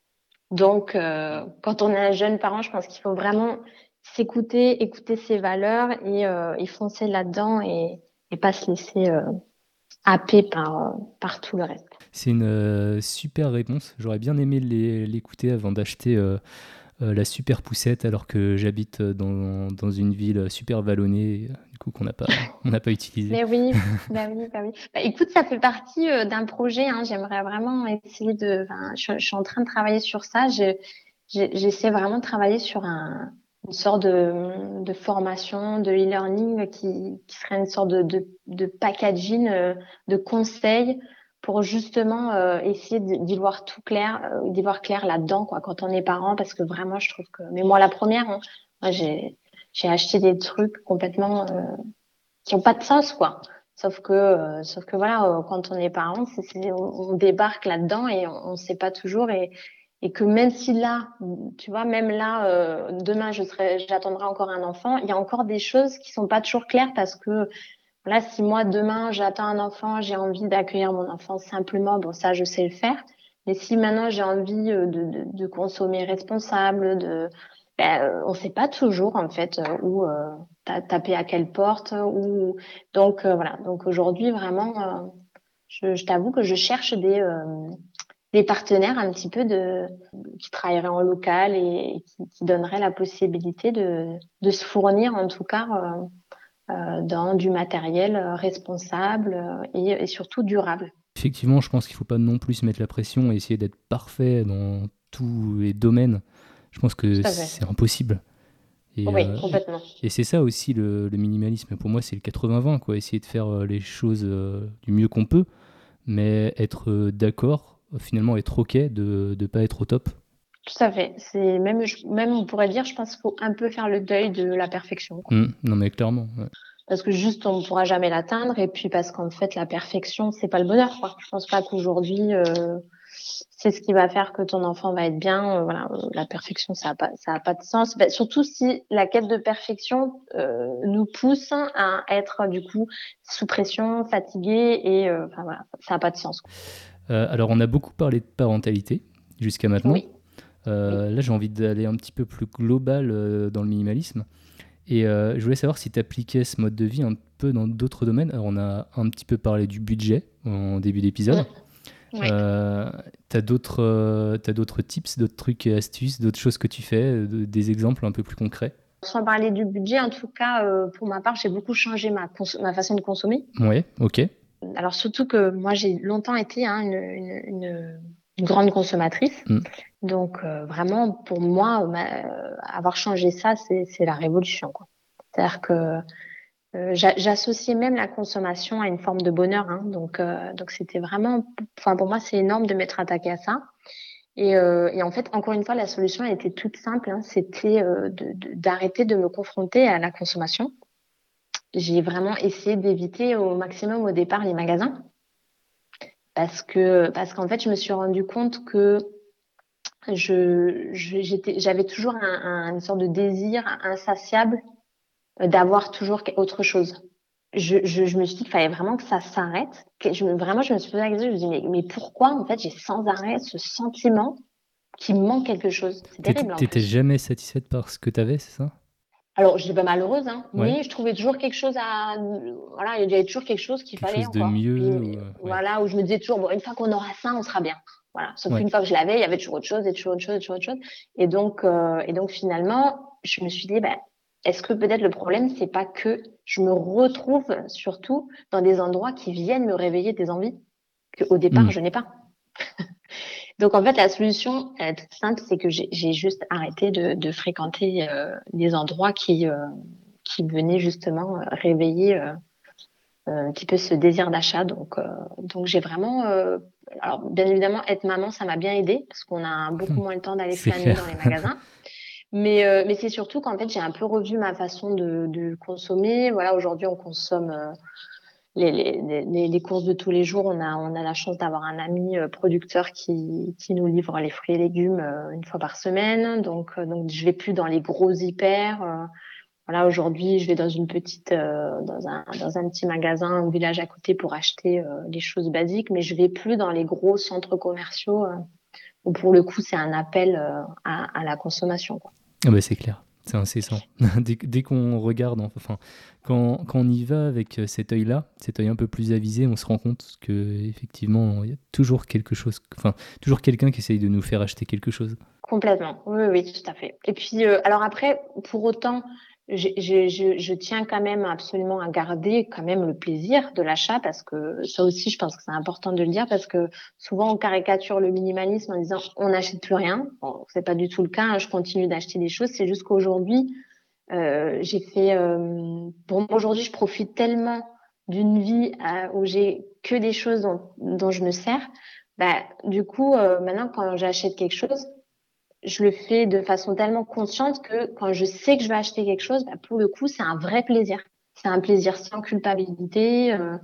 Donc, quand on est un jeune parent, je pense qu'il faut vraiment s'écouter, écouter ses valeurs et, et foncer là-dedans et, et pas se laisser happé par, par tout le reste. C'est une euh, super réponse. J'aurais bien aimé l'écouter avant d'acheter euh, euh, la super poussette alors que j'habite dans, dans, une ville super vallonnée, du coup qu'on n'a pas, on n'a pas utilisé. Mais oui, bah oui, bah oui. Bah, écoute, ça fait partie d'un projet. Hein. J'aimerais vraiment essayer de. Je, je, suis en train de travailler sur ça. J'essaie vraiment de travailler sur un, une sorte de, de formation, de e-learning qui, qui, serait une sorte de, de, de packaging, euh, de conseils pour justement euh, essayer d'y voir tout clair, euh, d'y voir clair là-dedans quoi quand on est parent parce que vraiment je trouve que mais moi la première hein, j'ai acheté des trucs complètement euh, qui ont pas de sens quoi. Sauf que sauf que voilà quand on est parent c'est on, débarque là-dedans et on, on sait pas toujours et et que même si là, tu vois, même là, demain, je serai, j'attendrai encore un enfant, il y a encore des choses qui sont pas toujours claires parce que là, si moi demain j'attends un enfant, j'ai envie d'accueillir mon enfant simplement, bon ça, je sais le faire. Mais si maintenant j'ai envie euh, de, de, consommer responsable, de, ben, euh, on sait pas toujours en fait où euh, taper à quelle porte, donc voilà. Donc aujourd'hui vraiment, je, t'avoue que je cherche des des partenaires un petit peu de qui travailleraient en local et, qui, donneraient la possibilité de, de, se fournir en tout cas dans du matériel responsable euh, et, et, surtout durable. Effectivement, je pense qu'il ne faut pas non plus mettre la pression et essayer d'être parfait dans tous les domaines. Je pense que c'est impossible. Et, oui, euh, complètement. Et c'est ça aussi le, le, minimalisme. Pour moi, c'est le 80-20, quoi. Essayer de faire les choses du mieux qu'on peut, mais être d'accord finalement être ok de ne pas être au top Tout à fait. C'est même, même on pourrait dire, je pense qu'il faut un peu faire le deuil de la perfection. Mmh. non mais clairement. Parce que juste on ne pourra jamais l'atteindre et puis parce qu'en fait la perfection c'est pas le bonheur. Quoi. Je pense pas qu'aujourd'hui euh, c'est ce qui va faire que ton enfant va être bien. Euh, voilà, euh, la perfection ça a pas ça a pas de sens. Bah, surtout si la quête de perfection nous pousse à être du coup sous pression, fatigué et enfin voilà, ça a pas de sens. Quoi. Alors, on a beaucoup parlé de parentalité jusqu'à maintenant. Euh, là, j'ai envie d'aller un petit peu plus global euh, dans le minimalisme. Et je voulais savoir si tu appliquais ce mode de vie un peu dans d'autres domaines. Alors, on a un petit peu parlé du budget en début d'épisode. tu as d'autres tips, d'autres trucs et astuces, d'autres choses que tu fais, des exemples un peu plus concrets? Sans parler du budget, en tout cas, pour ma part, j'ai beaucoup changé ma, ma façon de consommer. Oui, ok. Alors surtout que moi j'ai longtemps été hein, une, une, une, une, grande consommatrice. Mm. Donc euh, vraiment pour moi euh, avoir changé ça c'est la révolution. C'est-à-dire que euh, j'associais même la consommation à une forme de bonheur. Hein, donc donc c'était vraiment, enfin pour moi c'est énorme de m'être attaqué à ça. Et, et, en fait, encore une fois, la solution elle était toute simple. Hein, C'était d'arrêter de, de, me confronter à la consommation j'ai vraiment essayé d'éviter au maximum au départ les magasins parce que parce qu'en fait je me suis rendu compte que je j'avais toujours un, un, une sorte de désir insatiable d'avoir toujours autre chose. Je, je, je, me suis dit qu'il fallait vraiment que ça s'arrête. Je, vraiment, je me suis posé la question, je me suis dit, mais, mais pourquoi en fait j'ai sans arrêt ce sentiment qu'il me manque quelque chose? C'est terrible. T'étais jamais satisfaite par ce que tu avais, c'est ça? Alors, je n'étais pas malheureuse, hein, mais je trouvais toujours quelque chose à. Voilà, il y avait toujours quelque chose qu'il fallait chose de mieux. Voilà, où je me disais toujours, bon, une fois qu'on aura ça, on sera bien. Voilà. Sauf qu'une fois que je l'avais, il y avait toujours autre chose, et toujours autre chose, et toujours autre chose. Et donc, euh, et donc finalement, je me suis dit, ben, est-ce que peut-être le problème, c'est pas que je me retrouve surtout dans des endroits qui viennent me réveiller des envies qu'au départ, hmm. je n'ai pas? Donc en fait, la solution est simple, c'est que j'ai juste arrêté de, fréquenter euh, des endroits qui, euh, qui venaient justement réveiller un petit peu ce désir d'achat. Donc, donc j'ai vraiment alors, bien évidemment, être maman, ça m'a bien aidé parce qu'on a beaucoup moins le temps d'aller flâner dans les magasins. Mais, euh, mais c'est surtout qu'en fait, j'ai un peu revu ma façon de, de consommer. Voilà, aujourd'hui, on consomme euh, les, les, les, courses de tous les jours. On a, on a la chance d'avoir un ami euh, producteur qui, qui nous livre les fruits et légumes une fois par semaine. Donc, donc je vais plus dans les gros hyper. Voilà, aujourd'hui, je vais dans une petite, euh, dans, un, dans un petit magasin au village à côté pour acheter euh, des choses basiques, mais je vais plus dans les gros centres commerciaux euh, où pour le coup, c'est un appel à, à, la consommation. Ah bah c'est clair, c'est incessant. dès, qu'on regarde, enfin, quand, on y va avec cet œil-là, cet œil un peu plus avisé, on se rend compte que effectivement, il y a toujours quelque chose, enfin, toujours quelqu'un qui essaye de nous faire acheter quelque chose. Complètement, oui, oui, tout à fait. Et puis, alors après, pour autant, je, je, je, tiens quand même absolument à garder quand même le plaisir de l'achat parce que ça aussi, je pense que c'est important de le dire parce que souvent on caricature le minimalisme en disant on n'achète plus rien. Bon, c'est pas du tout le cas. Hein, je continue d'acheter des choses. C'est juste qu'aujourd'hui, euh, j'ai fait. Euh, pour moi aujourd'hui, je profite tellement d'une vie euh, où j'ai que des choses dont, dont je me sers. Bah, du coup, euh, maintenant, quand j'achète quelque chose, je le fais de façon tellement consciente que quand je sais que je vais acheter quelque chose, bah, pour le coup, c'est un vrai plaisir. C'est un plaisir sans culpabilité, euh,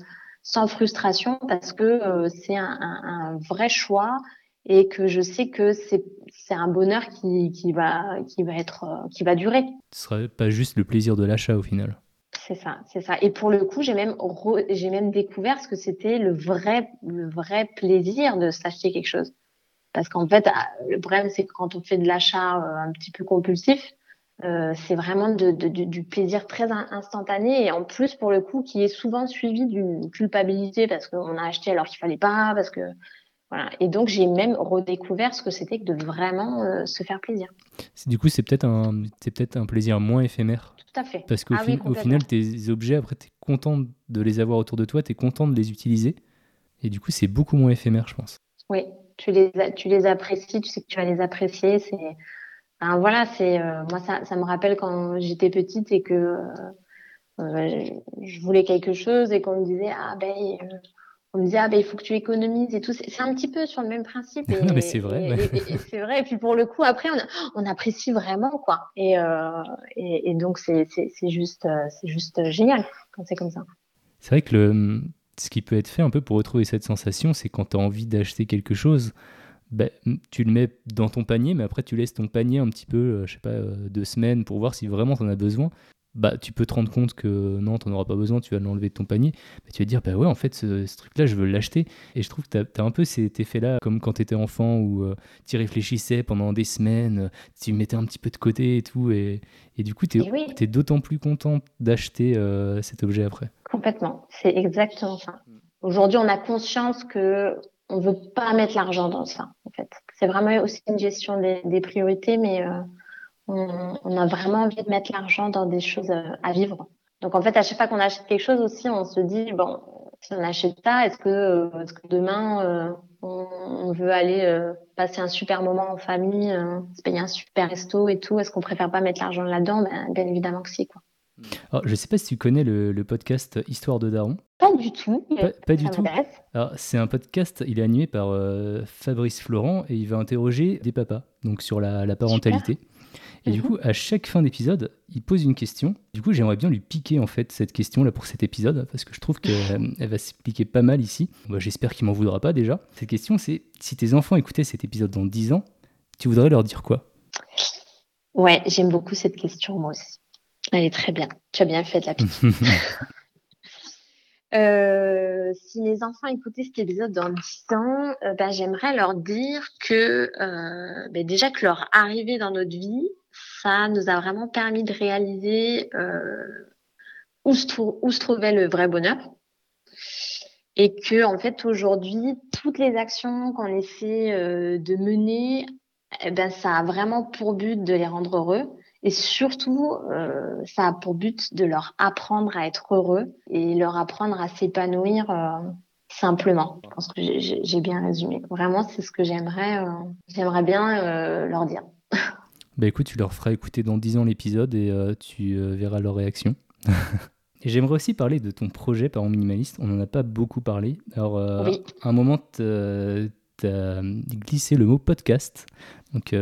sans frustration, parce que euh, c'est un, un, vrai choix et que je sais que c'est un bonheur qui, qui, va, qui, va être, euh, qui va durer. Ce serait pas juste le plaisir de l'achat au final. C'est ça, c'est ça. Et pour le coup, j'ai même, même découvert ce que c'était le vrai, le vrai plaisir de s'acheter quelque chose. Parce qu'en fait, ah, le problème, c'est que quand on fait de l'achat euh, un petit peu compulsif, euh, c'est vraiment de, de, du plaisir très instantané et en plus pour le coup qui est souvent suivi d'une culpabilité parce qu'on a acheté alors qu'il fallait pas parce que voilà et donc j'ai même redécouvert ce que c'était que de vraiment euh, se faire plaisir. Du coup c'est peut-être un c'est peut-être un plaisir moins éphémère. Tout à fait. Parce qu'au ah final tes objets après tu es content de les avoir autour de toi, tu es content de les utiliser et du coup c'est beaucoup moins éphémère je pense. Oui, tu les, tu les apprécies, tu sais que tu vas les apprécier. C'est, voilà, c'est, euh, moi, ça, ça, me rappelle quand j'étais petite et que euh, euh, je voulais quelque chose et qu'on me disait, ah ben, on me disait, ah ben, il faut que tu économises et tout. C'est, un petit peu sur le même principe. Et, mais c'est vrai. c'est vrai. Et puis pour le coup, après, on, on apprécie vraiment, quoi. Et, et, et, donc, c'est, c'est, juste, c'est juste génial quand c'est comme ça. C'est vrai que le ce qui peut être fait un peu pour retrouver cette sensation, c'est quand tu as envie d'acheter quelque chose, bah, tu le mets dans ton panier, mais après tu laisses ton panier un petit peu, euh, je sais pas, euh, deux semaines pour voir si vraiment tu en as besoin. Bah, tu peux te rendre compte que non, tu n'en auras pas besoin, tu vas l'enlever de ton panier. Mais tu vas te dire, bah ouais, en fait, ce, truc-là, je veux l'acheter. Et je trouve que tu as, un peu cet effet-là, comme quand tu étais enfant, où euh, tu réfléchissais pendant des semaines, tu mettais un petit peu de côté et tout. Et, et du coup, tu es, es d'autant plus content d'acheter cet objet après. Complètement, c'est exactement ça. Aujourd'hui, on a conscience que on veut pas mettre l'argent dans ça. En fait, c'est vraiment aussi une gestion des, priorités, mais euh, on, a vraiment envie de mettre l'argent dans des choses euh, à vivre. Donc en fait, à chaque fois qu'on achète quelque chose aussi, on se dit bon, si on achète ça, est-ce que, euh, que demain on, veut aller passer un super moment en famille, se payer un super resto et tout Est-ce qu'on préfère pas mettre l'argent là-dedans? Ben, Bien évidemment que si, quoi. Alors, je ne sais pas si tu connais le, podcast Histoire de Daron. Pas du tout. Pas, du tout. c'est un podcast, il est animé par euh, Fabrice Florent et il va interroger des papas donc sur la, parentalité. Et du mhm. coup, à chaque fin d'épisode, il pose une question. Du coup, j'aimerais bien lui piquer en fait cette question là pour cet épisode parce que je trouve qu'elle va s'expliquer pas mal ici. Bah, j'espère qu'il m'en voudra pas déjà. Cette question, c'est si tes enfants écoutaient cet épisode dans 10 ans, tu voudrais leur dire quoi? Ouais, j'aime beaucoup cette question moi aussi. Elle est très bien. Tu as bien fait de la pique. Euh, si mes enfants écoutaient cet épisode dans 10 ans, euh, ben, j'aimerais leur dire que euh, ben, déjà que leur arrivée dans notre vie, ça nous a vraiment permis de réaliser où se, où se trouvait le vrai bonheur. Et que, en fait, aujourd'hui, toutes les actions qu'on essaie de mener, eh ben, ça a vraiment pour but de les rendre heureux. Et surtout, euh, ça a pour but de leur apprendre à être heureux et leur apprendre à s'épanouir euh, simplement. Je pense que j'ai bien résumé. Vraiment, c'est ce que j'aimerais euh, j'aimerais bien leur dire. Bah écoute, tu leur feras écouter dans 10 ans l'épisode et tu verras leur réaction. et j'aimerais aussi parler de ton projet Parents Minimaliste. On n'en a pas beaucoup parlé. Alors, à un moment, tu as glissé le mot podcast. Donc,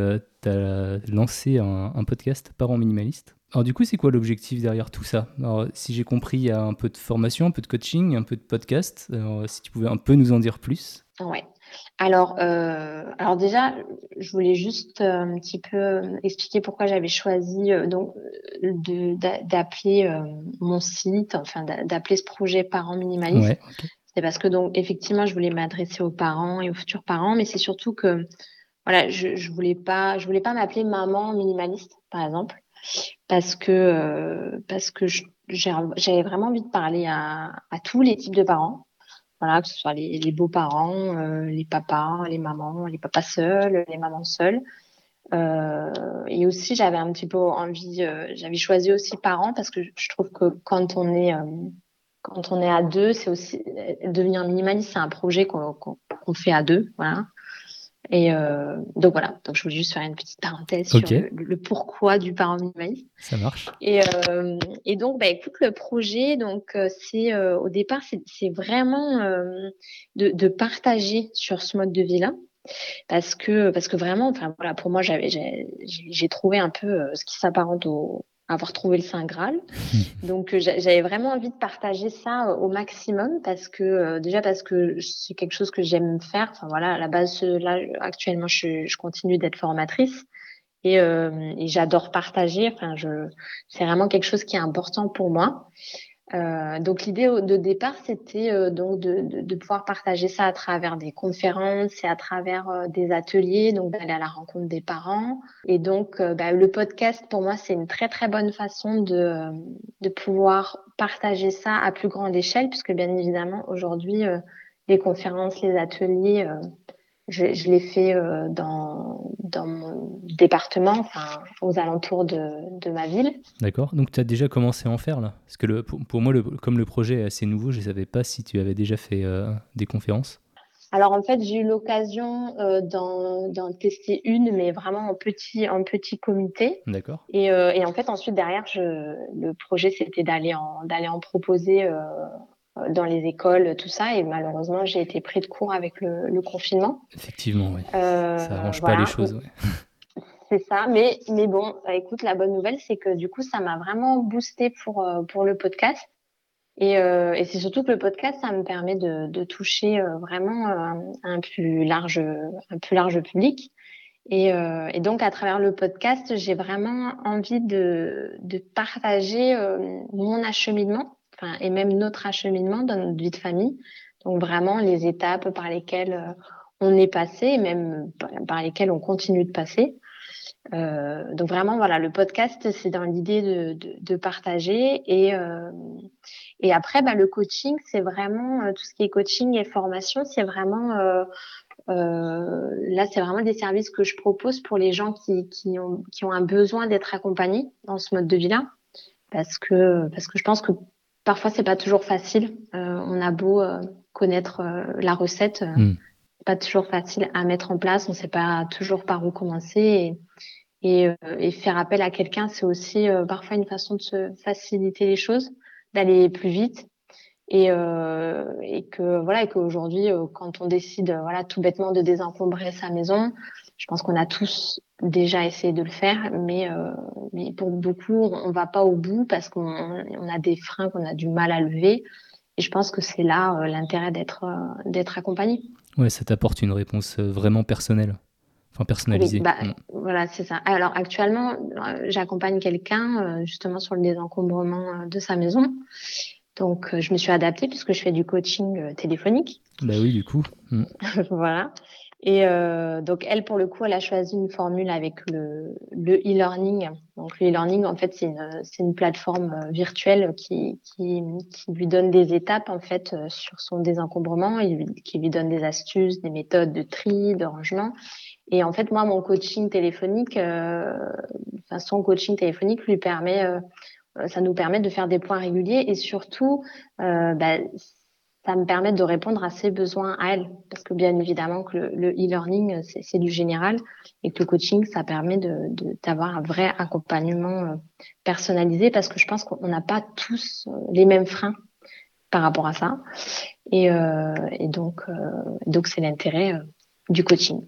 tu as lancé un, podcast Parents Minimalistes. Alors du coup, c'est quoi l'objectif derrière tout ça? Alors, si j'ai compris, il y a un peu de formation, un peu de coaching, un peu de podcast. Alors, si tu pouvais un peu nous en dire plus. Ouais. Alors, euh, alors déjà, je voulais juste euh, un petit peu euh, expliquer pourquoi j'avais choisi donc d'appeler mon site, enfin d'appeler ce projet Parents Minimalistes. Ouais, C'est parce que donc effectivement, je voulais m'adresser aux parents et aux futurs parents, mais c'est surtout que voilà, je, je voulais pas, je voulais pas m'appeler maman minimaliste, par exemple, parce que euh, parce que j'avais vraiment envie de parler à, tous les types de parents. Voilà, que ce soit les, beaux-parents, euh, les papas, les mamans, les papas seuls, les mamans seules. Euh, et aussi, j'avais un petit peu envie, j'avais choisi aussi parents parce que je trouve que quand on est quand on est à deux, c'est aussi devenir minimaliste, c'est un projet qu'on fait à deux, voilà. Et euh, donc voilà, donc je voulais juste faire une petite parenthèse sur le, pourquoi du parent minimaliste. Ça marche. Et, euh, et donc, bah, écoute, le projet, donc euh, c'est euh, au départ, c'est vraiment de, de, partager sur ce mode de vie-là, parce que parce que vraiment, enfin voilà, pour moi, j'ai trouvé un peu ce qui s'apparente au, avoir trouvé le Saint Graal. Donc euh, j'avais vraiment envie de partager ça euh, au maximum parce que euh, déjà parce que c'est quelque chose que j'aime faire. Enfin voilà, à la base là actuellement je, je continue d'être formatrice et, et j'adore partager. Enfin je c'est vraiment quelque chose qui est important pour moi. Euh, donc l'idée de départ, c'était euh, donc de, de, de, pouvoir partager ça à travers des conférences et à travers euh, des ateliers, donc d'aller à la rencontre des parents. Et donc bah, le podcast, pour moi, c'est une très très bonne façon de, de pouvoir partager ça à plus grande échelle, puisque bien évidemment aujourd'hui, les conférences, les ateliers, je, je l'ai fait euh, dans, dans mon département, enfin, aux alentours de, de ma ville. D'accord. Donc, tu as déjà commencé à en faire là? Parce que le, pour, moi, le, comme le projet est assez nouveau, je ne savais pas si tu avais déjà fait euh, des conférences. Alors en fait, j'ai eu l'occasion euh, d'en tester une, mais vraiment en petit, en petit comité. D'accord. Et, et, en fait, ensuite, derrière, je, le projet, c'était d'aller en, d'aller en proposer dans les écoles, tout ça. Et malheureusement, j'ai été pris de court avec le, le confinement. Effectivement, oui. Euh, ça arrange pas les choses. Ouais. C'est ça. Mais, mais bon, bah, écoute, la bonne nouvelle, c'est que du coup, ça m'a vraiment boosté pour, euh, pour le podcast. Et, euh, et c'est surtout que le podcast, ça me permet de, de toucher euh, vraiment un, un, plus large, un plus large public. Et, euh, et, donc, à travers le podcast, j'ai vraiment envie de, de partager euh, mon acheminement et même notre acheminement dans notre vie de famille. Donc vraiment les étapes par lesquelles euh, on est passé et même par lesquelles on continue de passer. Euh, donc vraiment voilà le podcast c'est dans l'idée de, de, partager et euh, et après bah, le coaching c'est vraiment tout ce qui est coaching et formation c'est vraiment là c'est vraiment des services que je propose pour les gens qui, qui ont qui ont un besoin d'être accompagnés dans ce mode de vie là parce que parce que je pense que parfois c'est pas toujours facile. Euh, on a beau euh, connaître euh, la recette, mm. pas toujours facile à mettre en place. On sait pas toujours par où commencer et, et, et faire appel à quelqu'un, c'est aussi parfois une façon de se faciliter les choses, d'aller plus vite. Et, et que voilà et qu'aujourd'hui quand on décide voilà tout bêtement de désencombrer sa maison je pense qu'on a tous déjà essayé de le faire, mais, euh, mais pour beaucoup, on va pas au bout parce qu'on on a des freins qu'on a du mal à lever. Et je pense que c'est là euh, l'intérêt d'être euh, d'être accompagné. Ouais, ça t'apporte une réponse vraiment personnelle, enfin personnalisée. Oui, bah, mm. Voilà, c'est ça. Alors actuellement, j'accompagne quelqu'un justement sur le désencombrement de sa maison. Donc, je me suis adaptée puisque je fais du coaching téléphonique. Bah oui, du coup. Mm. voilà. Et euh, donc, elle, pour le coup, elle a choisi une formule avec le e-learning. donc, le e-learning, en fait, c'est une, une, plateforme euh, virtuelle qui, qui, qui, lui donne des étapes, en fait, euh, sur son désencombrement, qui lui donne des astuces, des méthodes de tri, de rangement. Et en fait, moi, mon coaching téléphonique, euh, enfin, son coaching téléphonique lui permet, ça nous permet de faire des points réguliers et surtout, bah, ça me permet de répondre à ses besoins à elle. Parce que bien évidemment que le e-learning, c'est du général et que le coaching, ça permet d'avoir de, un vrai accompagnement euh, personnalisé parce que je pense qu'on n'a pas tous euh, les mêmes freins par rapport à ça. Et, euh, et donc, euh, donc c'est l'intérêt du coaching.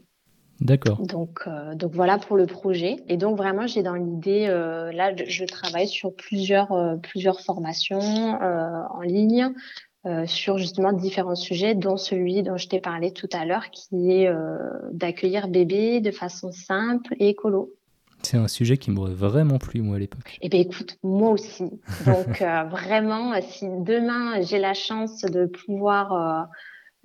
D'accord. Donc, donc voilà pour le projet. Et donc vraiment, j'ai dans l'idée, là, je travaille sur plusieurs, plusieurs formations en ligne. Euh, sur justement différents sujets, dont celui dont je t'ai parlé tout à l'heure, qui est euh, d'accueillir bébé de façon simple et écolo. C'est un sujet qui m'aurait vraiment plu, moi, à l'époque. Eh bien, écoute, moi aussi. Donc, euh, vraiment, si demain, j'ai la chance de pouvoir...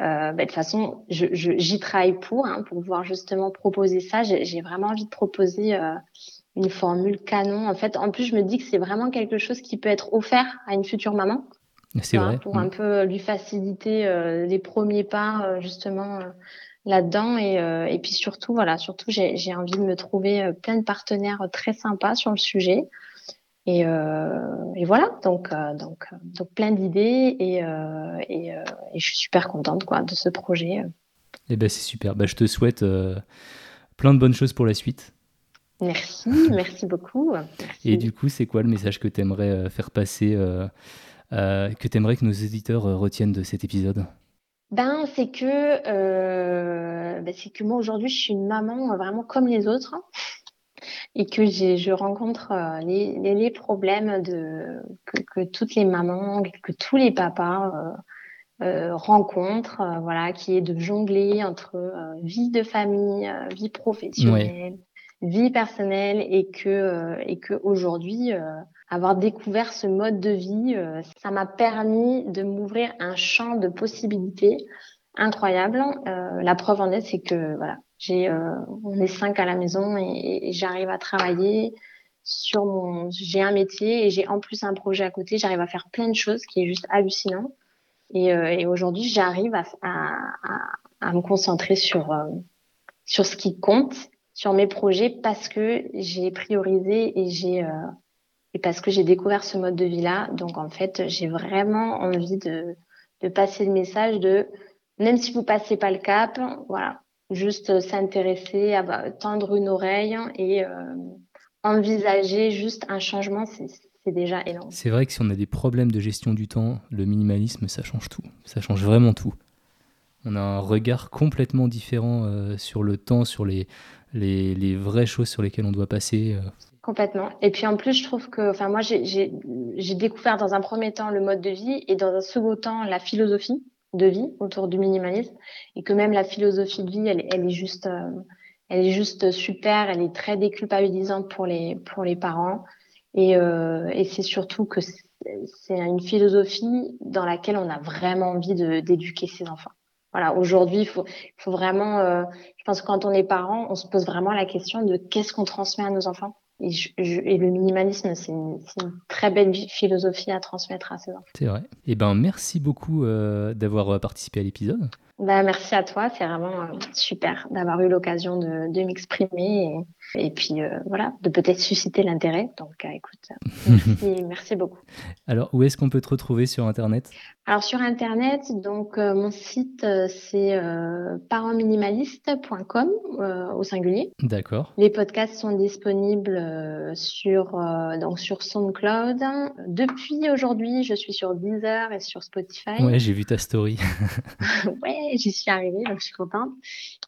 Bah, de toute façon, j'y je, travaille pour, hein, pour pouvoir justement proposer ça. J'ai vraiment envie de proposer une formule canon. En fait, en plus, je me dis que c'est vraiment quelque chose qui peut être offert à une future maman. C'est vrai. Pour un mm. peu lui faciliter euh, les premiers pas euh, justement euh, là-dedans et, et puis surtout voilà surtout j'ai envie de me trouver plein de partenaires très sympas sur le sujet et, et voilà donc donc donc plein d'idées et, et, et, je suis super contente quoi de ce projet. Et eh ben c'est super. Bah, je te souhaite plein de bonnes choses pour la suite. Merci, merci beaucoup. Et du coup, c'est quoi le message que tu aimerais faire passer que tu aimerais que nos éditeurs euh, retiennent de cet épisode? Ben, c'est que, euh, ben, c'est que moi aujourd'hui, je suis une maman vraiment comme les autres et que je rencontre les, les, problèmes de, que, que, toutes les mamans, que tous les papas euh, rencontrent, voilà, qui est de jongler entre vie de famille, vie professionnelle, vie personnelle et que, et que aujourd'hui, avoir découvert ce mode de vie, euh, ça m'a permis de m'ouvrir un champ de possibilités incroyable. Euh, la preuve en est, c'est que voilà, j'ai, euh, on est cinq à la maison et, j'arrive à travailler sur mon, j'ai un métier et j'ai en plus un projet à côté. J'arrive à faire plein de choses, qui est juste hallucinant. Et, aujourd'hui, j'arrive à, à, à, me concentrer sur sur ce qui compte, sur mes projets parce que j'ai priorisé et j'ai et parce que j'ai découvert ce mode de vie-là. Donc, en fait, j'ai vraiment envie de, passer le message de, même si vous passez pas le cap, voilà, juste s'intéresser, tendre une oreille et euh, envisager juste un changement, c'est déjà énorme. C'est vrai que si on a des problèmes de gestion du temps, le minimalisme, ça change tout. Ça change vraiment tout. On a un regard complètement différent euh, sur le temps, sur les, vraies choses sur lesquelles on doit passer. Euh. Complètement. Et puis en plus, je trouve que, enfin moi, j'ai découvert dans un premier temps le mode de vie et dans un second temps la philosophie de vie autour du minimalisme et que même la philosophie de vie, elle, est juste, euh, elle est juste super. Elle est très déculpabilisante pour les parents et c'est surtout que c'est une philosophie dans laquelle on a vraiment envie d'éduquer ses enfants. Voilà, aujourd'hui, il faut, faut vraiment, euh, je pense que quand on est parent, on se pose vraiment la question de qu'est-ce qu'on transmet à nos enfants et, et, le minimalisme, c'est une, une, très belle philosophie à transmettre à ses enfants. C'est vrai. Et eh ben, merci beaucoup euh, d'avoir euh, participé à l'épisode. Bah, merci à toi, c'est vraiment euh, super d'avoir eu l'occasion de, de m'exprimer et, et, puis euh, voilà, de peut-être susciter l'intérêt. Donc écoute, merci, merci, beaucoup. Alors, où est-ce qu'on peut te retrouver sur Internet? Alors sur Internet, donc mon site c'est parentminimaliste.com au singulier. D'accord. Les podcasts sont disponibles euh, sur, euh, donc sur SoundCloud. Depuis aujourd'hui, je suis sur Deezer et sur Spotify. Ouais, j'ai vu ta story. ouais, j'y suis arrivée, donc je suis contente.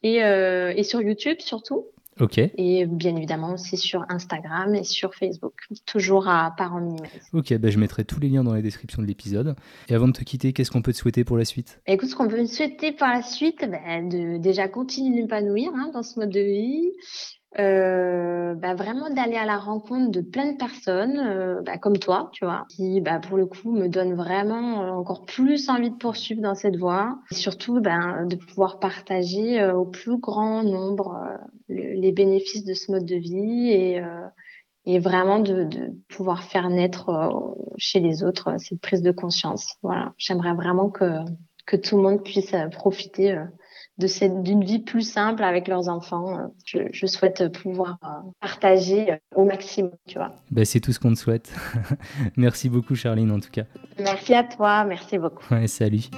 Et, euh, et sur YouTube surtout. Et bien évidemment aussi sur Instagram et sur Facebook, toujours à Parents Minimalistes. Ok, bah je mettrai tous les liens dans la description de l'épisode. Et avant de te quitter, qu'est-ce qu'on peut te souhaiter pour la suite? Écoute, ce qu'on peut me souhaiter pour la suite, bah, de déjà continuer d'épanouir hein, dans ce mode de vie, euh, bah, vraiment d'aller à la rencontre de plein de personnes, euh, bah, comme toi, tu vois, qui, bah, pour le coup, me donnent vraiment euh, encore plus envie de poursuivre dans cette voie. Et surtout, ben, de pouvoir partager au plus grand nombre les bénéfices de ce mode de vie et, et vraiment de, de, pouvoir faire naître chez les autres cette prise de conscience. Voilà, j'aimerais vraiment que, que tout le monde puisse profiter d'une vie plus simple avec leurs enfants. Je, souhaite pouvoir euh, partager au maximum, tu vois. Bah, c'est tout ce qu'on te souhaite. merci beaucoup, Charline, en tout cas. Merci à toi, merci beaucoup. salut.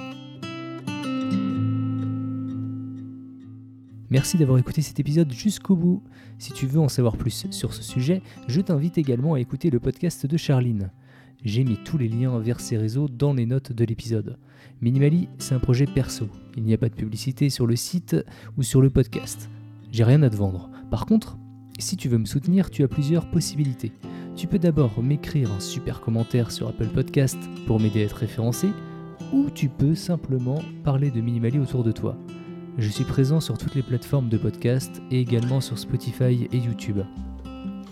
Merci d'avoir écouté cet épisode jusqu'au bout. Si tu veux en savoir plus sur ce sujet, je t'invite également à écouter le podcast de Charline. J'ai mis tous les liens vers ces réseaux dans les notes de l'épisode. Minimali, c'est un projet perso. Il n'y a pas de publicité sur le site ou sur le podcast. J'ai rien à te vendre. Par contre, si tu veux me soutenir, tu as plusieurs possibilités. Tu peux d'abord m'écrire un super commentaire sur Apple Podcast pour m'aider à être référencé, ou tu peux simplement parler de Minimali autour de toi. Je suis présent sur toutes les plateformes de podcast et également sur Spotify et YouTube.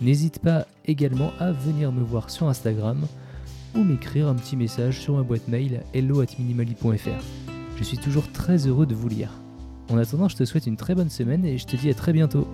N'hésite pas également à venir me voir sur Instagram ou m'écrire un petit message sur ma boîte mail hello@minimali.fr. Je suis toujours très heureux de vous lire. En attendant, je te souhaite une très bonne semaine et je te dis à très bientôt.